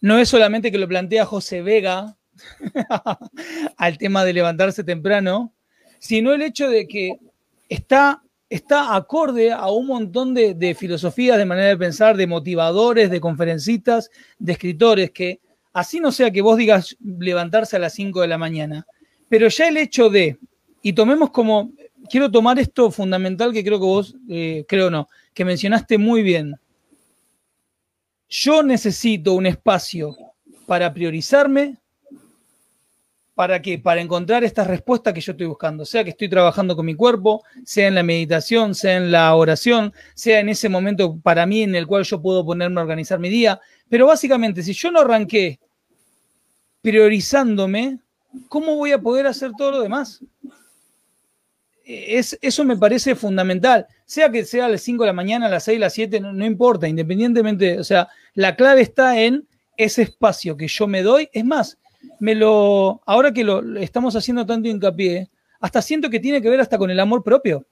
no es solamente que lo plantea José Vega al tema de levantarse temprano, sino el hecho de que está, está acorde a un montón de, filosofías, de manera de pensar, de motivadores, de conferencistas, de escritores, que así no sea que vos digas levantarse a las 5 de la mañana, pero ya el hecho de, y tomemos como quiero tomar esto fundamental que creo que vos, eh, creo no, que mencionaste muy bien. Yo necesito un espacio para priorizarme, ¿para qué? Para encontrar esta respuesta que yo estoy buscando, sea que estoy trabajando con mi cuerpo, sea en la meditación, sea en la oración, sea en ese momento para mí en el cual yo puedo ponerme a organizar mi día. Pero básicamente, si yo no arranqué priorizándome, ¿cómo voy a poder hacer todo lo demás? Es, eso me parece fundamental. Sea que sea a las 5 de la mañana, a las 6, a las 7, no, importa, independientemente, o sea, la clave está en ese espacio que yo me doy. Es más, me lo, ahora que lo estamos haciendo tanto hincapié, hasta siento que tiene que ver hasta con el amor propio.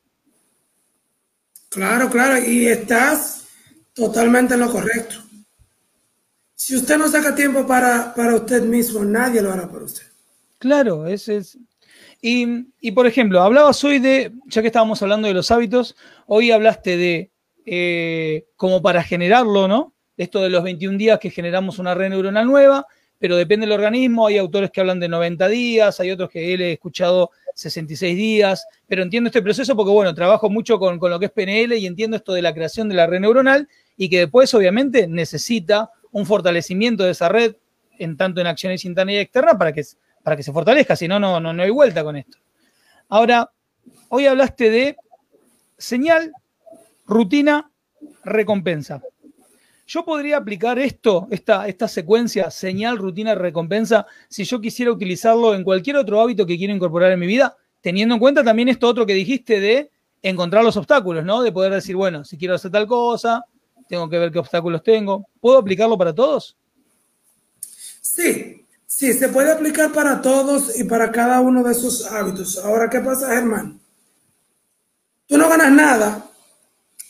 Claro, claro, y estás totalmente en lo correcto. Si usted no saca tiempo para, para usted mismo, nadie lo hará por usted. Claro, ese es, y, por ejemplo, hablabas hoy de, ya que estábamos hablando de los hábitos, hoy hablaste de eh, como para generarlo, ¿no? Esto de los 21 días que generamos una red neuronal nueva, pero depende del organismo, hay autores que hablan de 90 días, hay otros que él he escuchado 66 días, pero entiendo este proceso porque, bueno, trabajo mucho con, con, lo que es PNL y entiendo esto de la creación de la red neuronal y que después, obviamente, necesita un fortalecimiento de esa red, en tanto en acciones internas y externas, para que para que se fortalezca, si no, no, no hay vuelta con esto. Ahora, hoy hablaste de señal, rutina, recompensa. Yo podría aplicar esto, esta, esta secuencia, señal, rutina, recompensa, si yo quisiera utilizarlo en cualquier otro hábito que quiero incorporar en mi vida, teniendo en cuenta también esto otro que dijiste de encontrar los obstáculos, ¿no? De poder decir, bueno, si quiero hacer tal cosa, tengo que ver qué obstáculos tengo. ¿Puedo aplicarlo para todos? Sí, Sí, se puede aplicar para todos y para cada uno de esos hábitos. Ahora, ¿qué pasa, Germán? Tú no ganas nada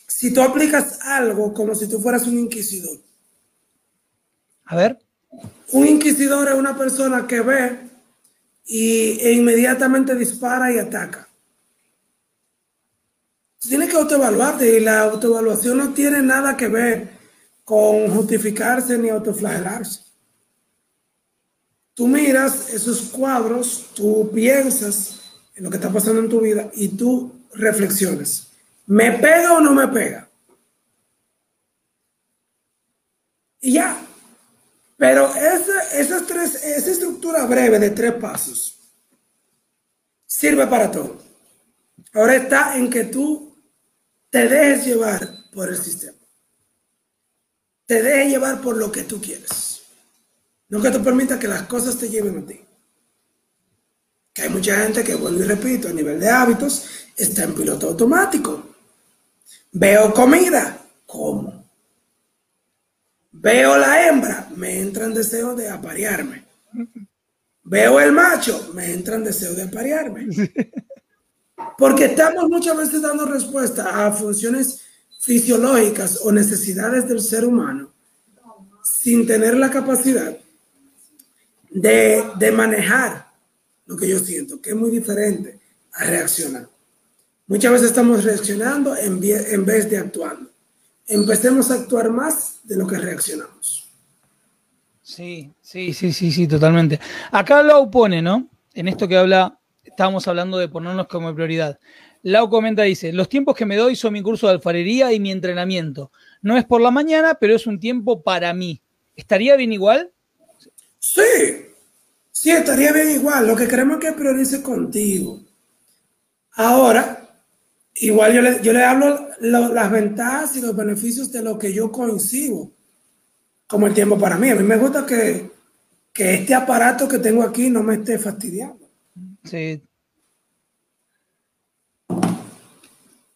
si tú aplicas algo como si tú fueras un inquisidor. A ver. Un inquisidor es una persona que ve y, e inmediatamente dispara y ataca. tienes que autoevaluarte y la autoevaluación no tiene nada que ver con justificarse ni autoflagelarse. Tú miras esos cuadros, tú piensas en lo que está pasando en tu vida y tú reflexiones. ¿Me pega o no me pega? Y ya. Pero esa, tres, esa estructura breve de tres pasos sirve para todo. Ahora está en que tú te dejes llevar por el sistema. Te dejes llevar por lo que tú quieres. No que tú permitas que las cosas te lleven a ti. Que hay mucha gente que, vuelvo y repito, a nivel de hábitos, está en piloto automático. Veo comida, como. Veo la hembra, me entra en deseo de aparearme. Veo el macho, me entra en deseo de aparearme. Porque estamos muchas veces dando respuesta a funciones fisiológicas o necesidades del ser humano sin tener la capacidad de, de manejar lo que yo siento, que es muy diferente a reaccionar. Muchas veces estamos reaccionando en, en vez de actuando. Empecemos a actuar más de lo que reaccionamos. Sí, sí, sí, sí, sí, totalmente. Acá Lau pone, ¿no? En esto que habla, estábamos hablando de ponernos como prioridad. Lau comenta, dice, los tiempos que me doy son mi curso de alfarería y mi entrenamiento. No es por la mañana, pero es un tiempo para mí. ¿Estaría bien igual? Sí, sí, estaría bien igual. Lo que queremos es que priorice contigo. Ahora, Igual yo le, yo le hablo las ventajas y los beneficios de lo que yo coincido como el tiempo para mí. A mí me gusta que, que este aparato que tengo aquí no me esté fastidiando. Sí.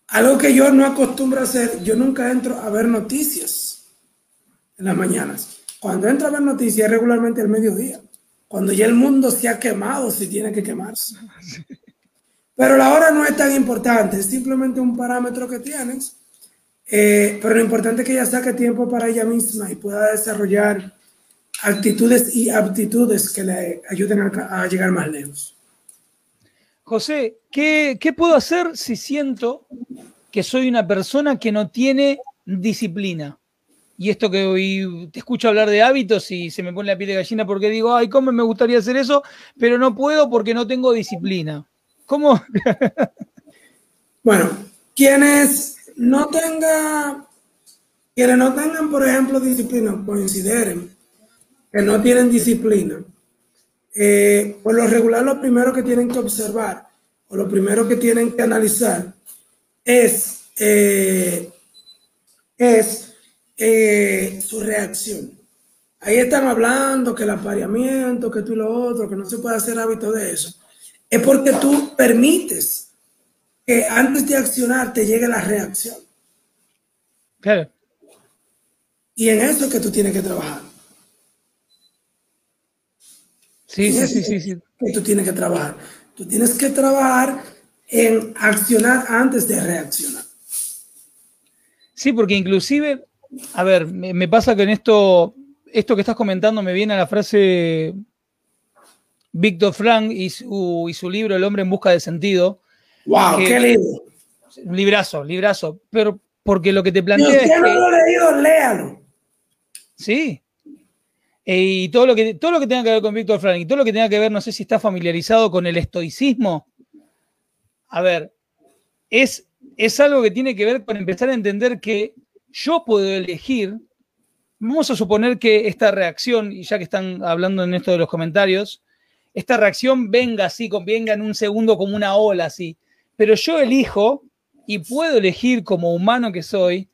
Algo que yo no acostumbro a hacer, yo nunca entro a ver noticias en las mañanas. Cuando entro a ver noticias es regularmente al mediodía, cuando ya el mundo se ha quemado si tiene que quemarse. Pero la hora no es tan importante, es simplemente un parámetro que tienes. Eh, pero lo importante es que ella saque tiempo para ella misma y pueda desarrollar actitudes y aptitudes que le ayuden a, llegar más lejos. José, ¿qué, ¿qué, puedo hacer si siento que soy una persona que no tiene disciplina? Y esto que hoy te escucho hablar de hábitos y se me pone la piel de gallina porque digo, ay, ¿cómo me gustaría hacer eso? Pero no puedo porque no tengo disciplina. ¿Cómo? bueno, quienes no tengan, quienes no tengan, por ejemplo, disciplina, consideren que no tienen disciplina, eh, por lo regular lo primero que tienen que observar o lo primero que tienen que analizar es, eh, es eh, su reacción. Ahí están hablando que el apareamiento, que tú y lo otro, que no se puede hacer hábito de eso es porque tú permites que antes de accionar te llegue la reacción. Claro. Y en eso es que tú tienes que trabajar. Sí, sí, sí, sí, sí. Que tú tienes que trabajar. Tú tienes que trabajar en accionar antes de reaccionar. Sí, porque inclusive, a ver, me, me pasa que en esto, esto que estás comentando me viene a la frase Víctor Frank y su, y su libro El hombre en busca de sentido. ¡Wow! ¡Qué libro! Librazo, librazo. Pero porque lo que te plantea. Si usted no lo ha leído, léalo. Sí. E, y todo lo, que, todo lo que tenga que ver con Víctor Frank y todo lo que tenga que ver, no sé si está familiarizado con el estoicismo. A ver, es, es algo que tiene que ver con empezar a entender que yo puedo elegir. Vamos a suponer que esta reacción, y ya que están hablando en esto de los comentarios, esta reacción venga así, venga en un segundo como una ola así. Pero yo elijo y puedo elegir como humano que soy,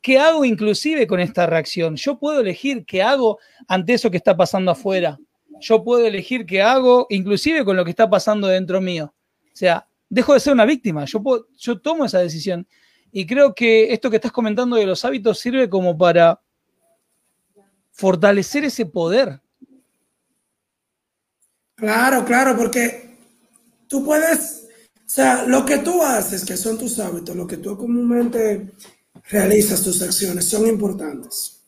qué hago inclusive con esta reacción. Yo puedo elegir qué hago ante eso que está pasando afuera. Yo puedo elegir qué hago inclusive con lo que está pasando dentro mío. O sea, dejo de ser una víctima, yo, yo tomo esa decisión. Y creo que esto que estás comentando de los hábitos sirve como para fortalecer ese poder Claro, claro, porque tú puedes, o sea, lo que tú haces, que son tus hábitos, lo que tú comúnmente realizas, tus acciones, son importantes.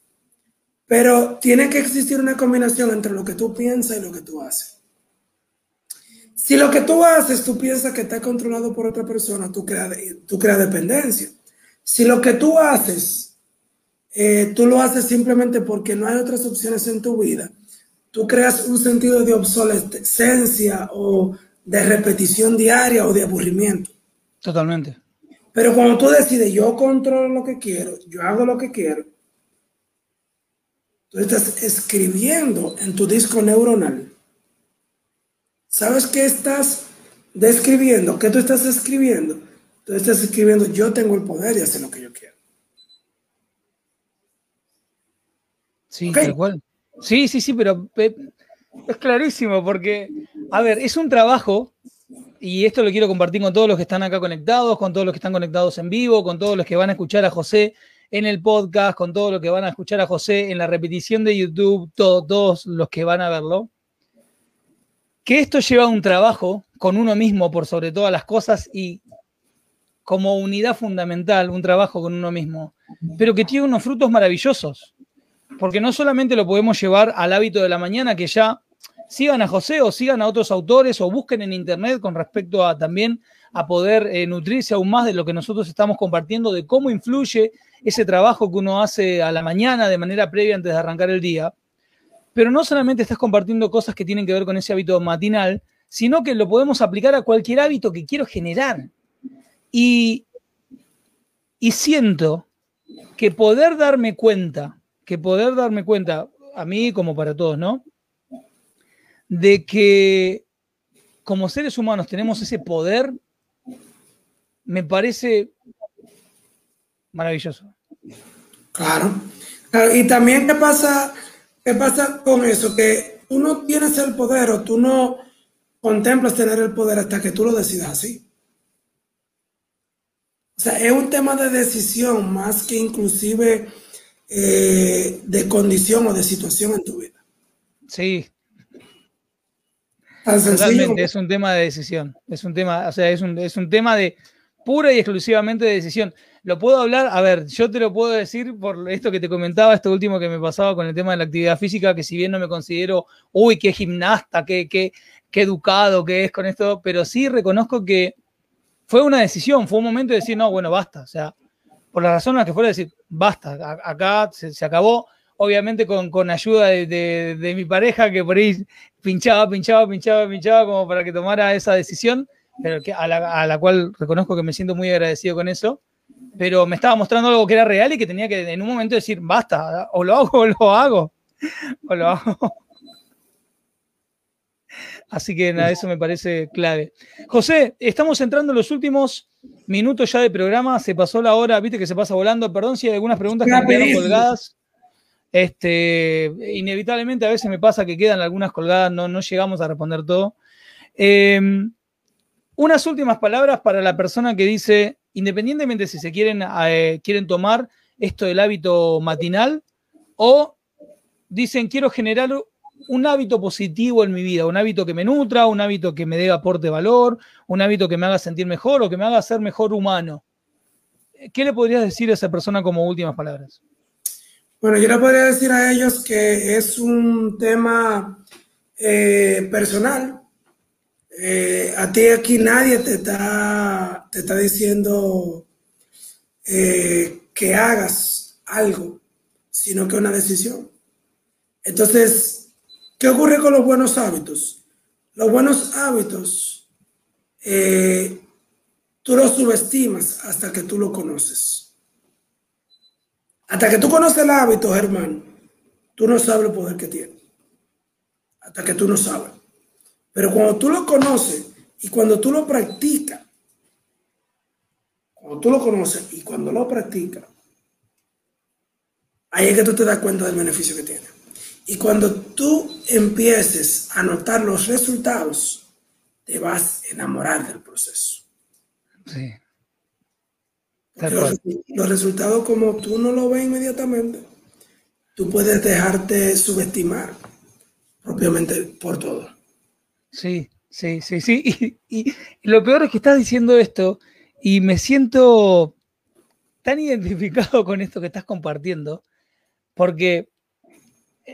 Pero tiene que existir una combinación entre lo que tú piensas y lo que tú haces. Si lo que tú haces, tú piensas que está controlado por otra persona, tú creas, tú creas dependencia. Si lo que tú haces, eh, tú lo haces simplemente porque no hay otras opciones en tu vida, tú creas un sentido de obsolescencia o de repetición diaria o de aburrimiento. Totalmente. Pero cuando tú decides, yo controlo lo que quiero, yo hago lo que quiero, tú estás escribiendo en tu disco neuronal. ¿Sabes qué estás describiendo? ¿Qué tú estás escribiendo? Entonces estás escribiendo, yo tengo el poder de hacer lo que yo quiero. Sí, tal cual. Sí, sí, sí, pero es clarísimo porque, a ver, es un trabajo, y esto lo quiero compartir con todos los que están acá conectados, con todos los que están conectados en vivo, con todos los que van a escuchar a José en el podcast, con todos los que van a escuchar a José en la repetición de YouTube, todos los que van a verlo, que esto lleva un trabajo con uno mismo por sobre todas las cosas y como unidad fundamental, un trabajo con uno mismo, pero que tiene unos frutos maravillosos porque no solamente lo podemos llevar al hábito de la mañana, que ya sigan a José o sigan a otros autores o busquen en internet con respecto a también a poder eh, nutrirse aún más de lo que nosotros estamos compartiendo, de cómo influye ese trabajo que uno hace a la mañana de manera previa antes de arrancar el día. Pero no solamente estás compartiendo cosas que tienen que ver con ese hábito matinal, sino que lo podemos aplicar a cualquier hábito que quiero generar. Y, y siento que poder darme cuenta que poder darme cuenta, a mí como para todos, ¿no? De que como seres humanos tenemos ese poder, me parece maravilloso. Claro. Y también, ¿qué pasa, ¿qué pasa con eso? Que tú no tienes el poder o tú no contemplas tener el poder hasta que tú lo decidas así. O sea, es un tema de decisión más que inclusive eh, de condición o de situación en tu vida. Sí. Totalmente, es un tema de decisión. Es un tema, o sea, es un, es un tema de pura y exclusivamente de decisión. Lo puedo hablar, a ver, yo te lo puedo decir por esto que te comentaba, esto último que me pasaba con el tema de la actividad física, que si bien no me considero, uy, qué gimnasta, qué, qué, qué educado que es con esto, pero sí reconozco que fue una decisión, fue un momento de decir, no, bueno, basta, o sea, por las razones que fuera, decir, basta, acá se, acabó, obviamente con, ayuda de, mi pareja que por ahí pinchaba, pinchaba, pinchaba, pinchaba como para que tomara esa decisión, pero que, a, la, cual reconozco que me siento muy agradecido con eso, pero me estaba mostrando algo que era real y que tenía que en un momento decir, basta, o lo hago o lo hago, o lo hago. Así que nada, eso me parece clave. José, estamos entrando en los últimos minutos ya de programa. Se pasó la hora, viste que se pasa volando. Perdón si hay algunas preguntas que me quedaron colgadas. Este, inevitablemente a veces me pasa que quedan algunas colgadas, no, no llegamos a responder todo. Em, unas últimas palabras para la persona que dice, independientemente si se quieren, eh, quieren tomar esto del hábito matinal o dicen quiero generar un hábito positivo en mi vida, un hábito que me nutra, un hábito que me dé aporte valor, un hábito que me haga sentir mejor o que me haga ser mejor humano. ¿Qué le podrías decir a esa persona como últimas palabras? Bueno, yo le podría decir a ellos que es un tema eh, personal. Eh, a ti aquí nadie te está, te está diciendo eh, que hagas algo, sino que una decisión. Entonces, ¿Qué ocurre con los buenos hábitos? Los buenos hábitos, eh, tú los subestimas hasta que tú lo conoces. Hasta que tú conoces el hábito, hermano, tú no sabes el poder que tiene. Hasta que tú no sabes. Pero cuando tú lo conoces y cuando tú lo practicas, cuando tú lo conoces y cuando lo practicas, ahí es que tú te das cuenta del beneficio que tiene. Y cuando tú empieces a notar los resultados, te vas a enamorar del proceso. Sí. Los, resultados, como tú no lo ves inmediatamente, tú puedes dejarte subestimar propiamente por todo. Sí, sí, sí, sí. Y, lo peor es que estás diciendo esto y me siento tan identificado con esto que estás compartiendo, porque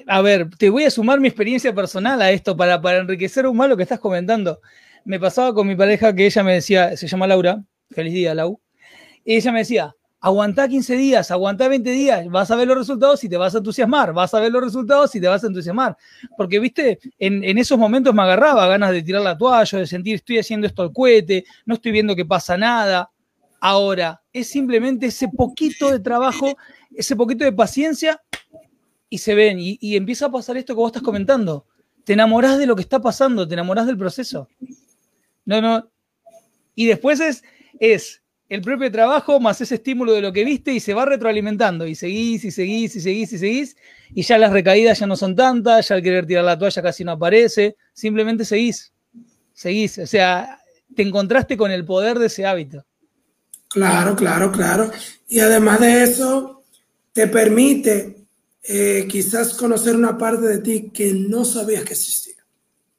a ver, te voy a sumar mi experiencia personal a esto para, para enriquecer un más lo que estás comentando. Me pasaba con mi pareja que ella me decía, se llama Laura, feliz día, Lau, y ella me decía, aguantá 15 días, aguantá 20 días, vas a ver los resultados y te vas a entusiasmar, vas a ver los resultados y te vas a entusiasmar. Porque, viste, en, esos momentos me agarraba ganas de tirar la toalla, de sentir, estoy haciendo esto al cohete, no estoy viendo que pasa nada. Ahora, es simplemente ese poquito de trabajo, ese poquito de paciencia y se ven y, empieza a pasar esto que vos estás comentando. Te enamorás de lo que está pasando, te enamorás del proceso. No, no. Y después es, es el propio trabajo más ese estímulo de lo que viste y se va retroalimentando y seguís y seguís y seguís y seguís y ya las recaídas ya no son tantas, ya el querer tirar la toalla casi no aparece, simplemente seguís, seguís, o sea, te encontraste con el poder de ese hábito. Claro, claro, claro. Y además de eso, te permite eh, quizás conocer una parte de ti que no sabías que existía.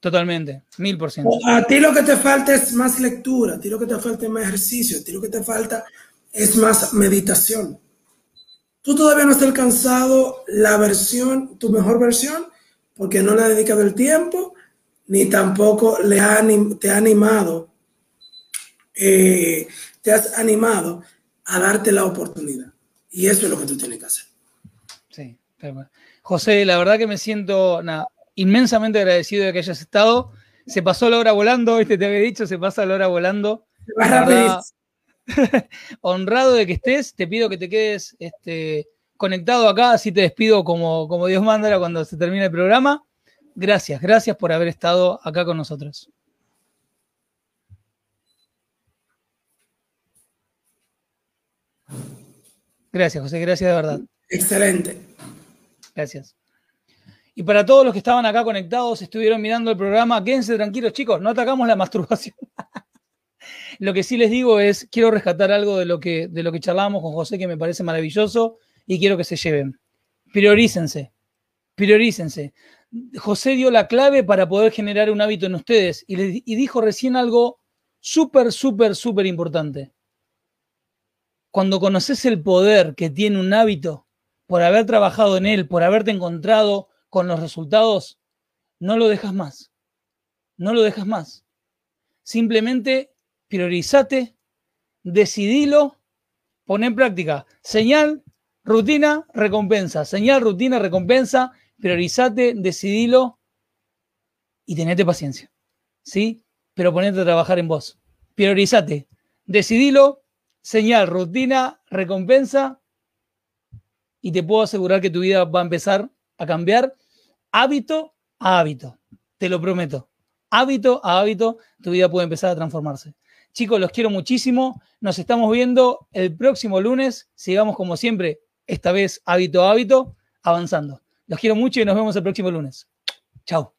Totalmente, mil por ciento. A ti lo que te falta es más lectura, a ti lo que te falta es más ejercicio, a ti lo que te falta es más meditación. Tú todavía no has alcanzado la versión, tu mejor versión, porque no le has dedicado el tiempo, ni tampoco le te ha animado, eh, te has animado a darte la oportunidad. Y eso es lo que tú tienes que hacer. Sí, José, la verdad que me siento inmensamente agradecido de que hayas estado. Se pasó la hora volando, ¿viste? te había dicho, se pasa la hora volando. honrado de que estés, te pido que te quedes este, conectado acá, así te despido como, como Dios manda cuando se termine el programa. Gracias, gracias por haber estado acá con nosotros. Gracias, José, gracias de verdad. Excelente. Gracias. Y para todos los que estaban acá conectados, estuvieron mirando el programa, quédense tranquilos, chicos, no atacamos la masturbación. lo que sí les digo es, quiero rescatar algo de lo, que, de lo que charlamos con José que me parece maravilloso y quiero que se lleven. Priorícense, priorícense. José dio la clave para poder generar un hábito en ustedes y, y dijo recién algo súper, súper, súper importante. Cuando conoces el poder que tiene un hábito, por haber trabajado en él, por haberte encontrado con los resultados, no lo dejas más. No lo dejas más. Simplemente priorizate, decidilo, pon en práctica. Señal, rutina, recompensa. Señal, rutina, recompensa. Priorizate, decidilo y tenete paciencia. ¿Sí? Pero ponete a trabajar en vos. Priorizate, decidilo, señal, rutina, recompensa y te puedo asegurar que tu vida va a empezar a cambiar hábito a hábito. Te lo prometo. Hábito a hábito, tu vida puede empezar a transformarse. Chicos, los quiero muchísimo. Nos estamos viendo el próximo lunes. Sigamos como siempre, esta vez hábito a hábito, avanzando. Los quiero mucho y nos vemos el próximo lunes. Chao.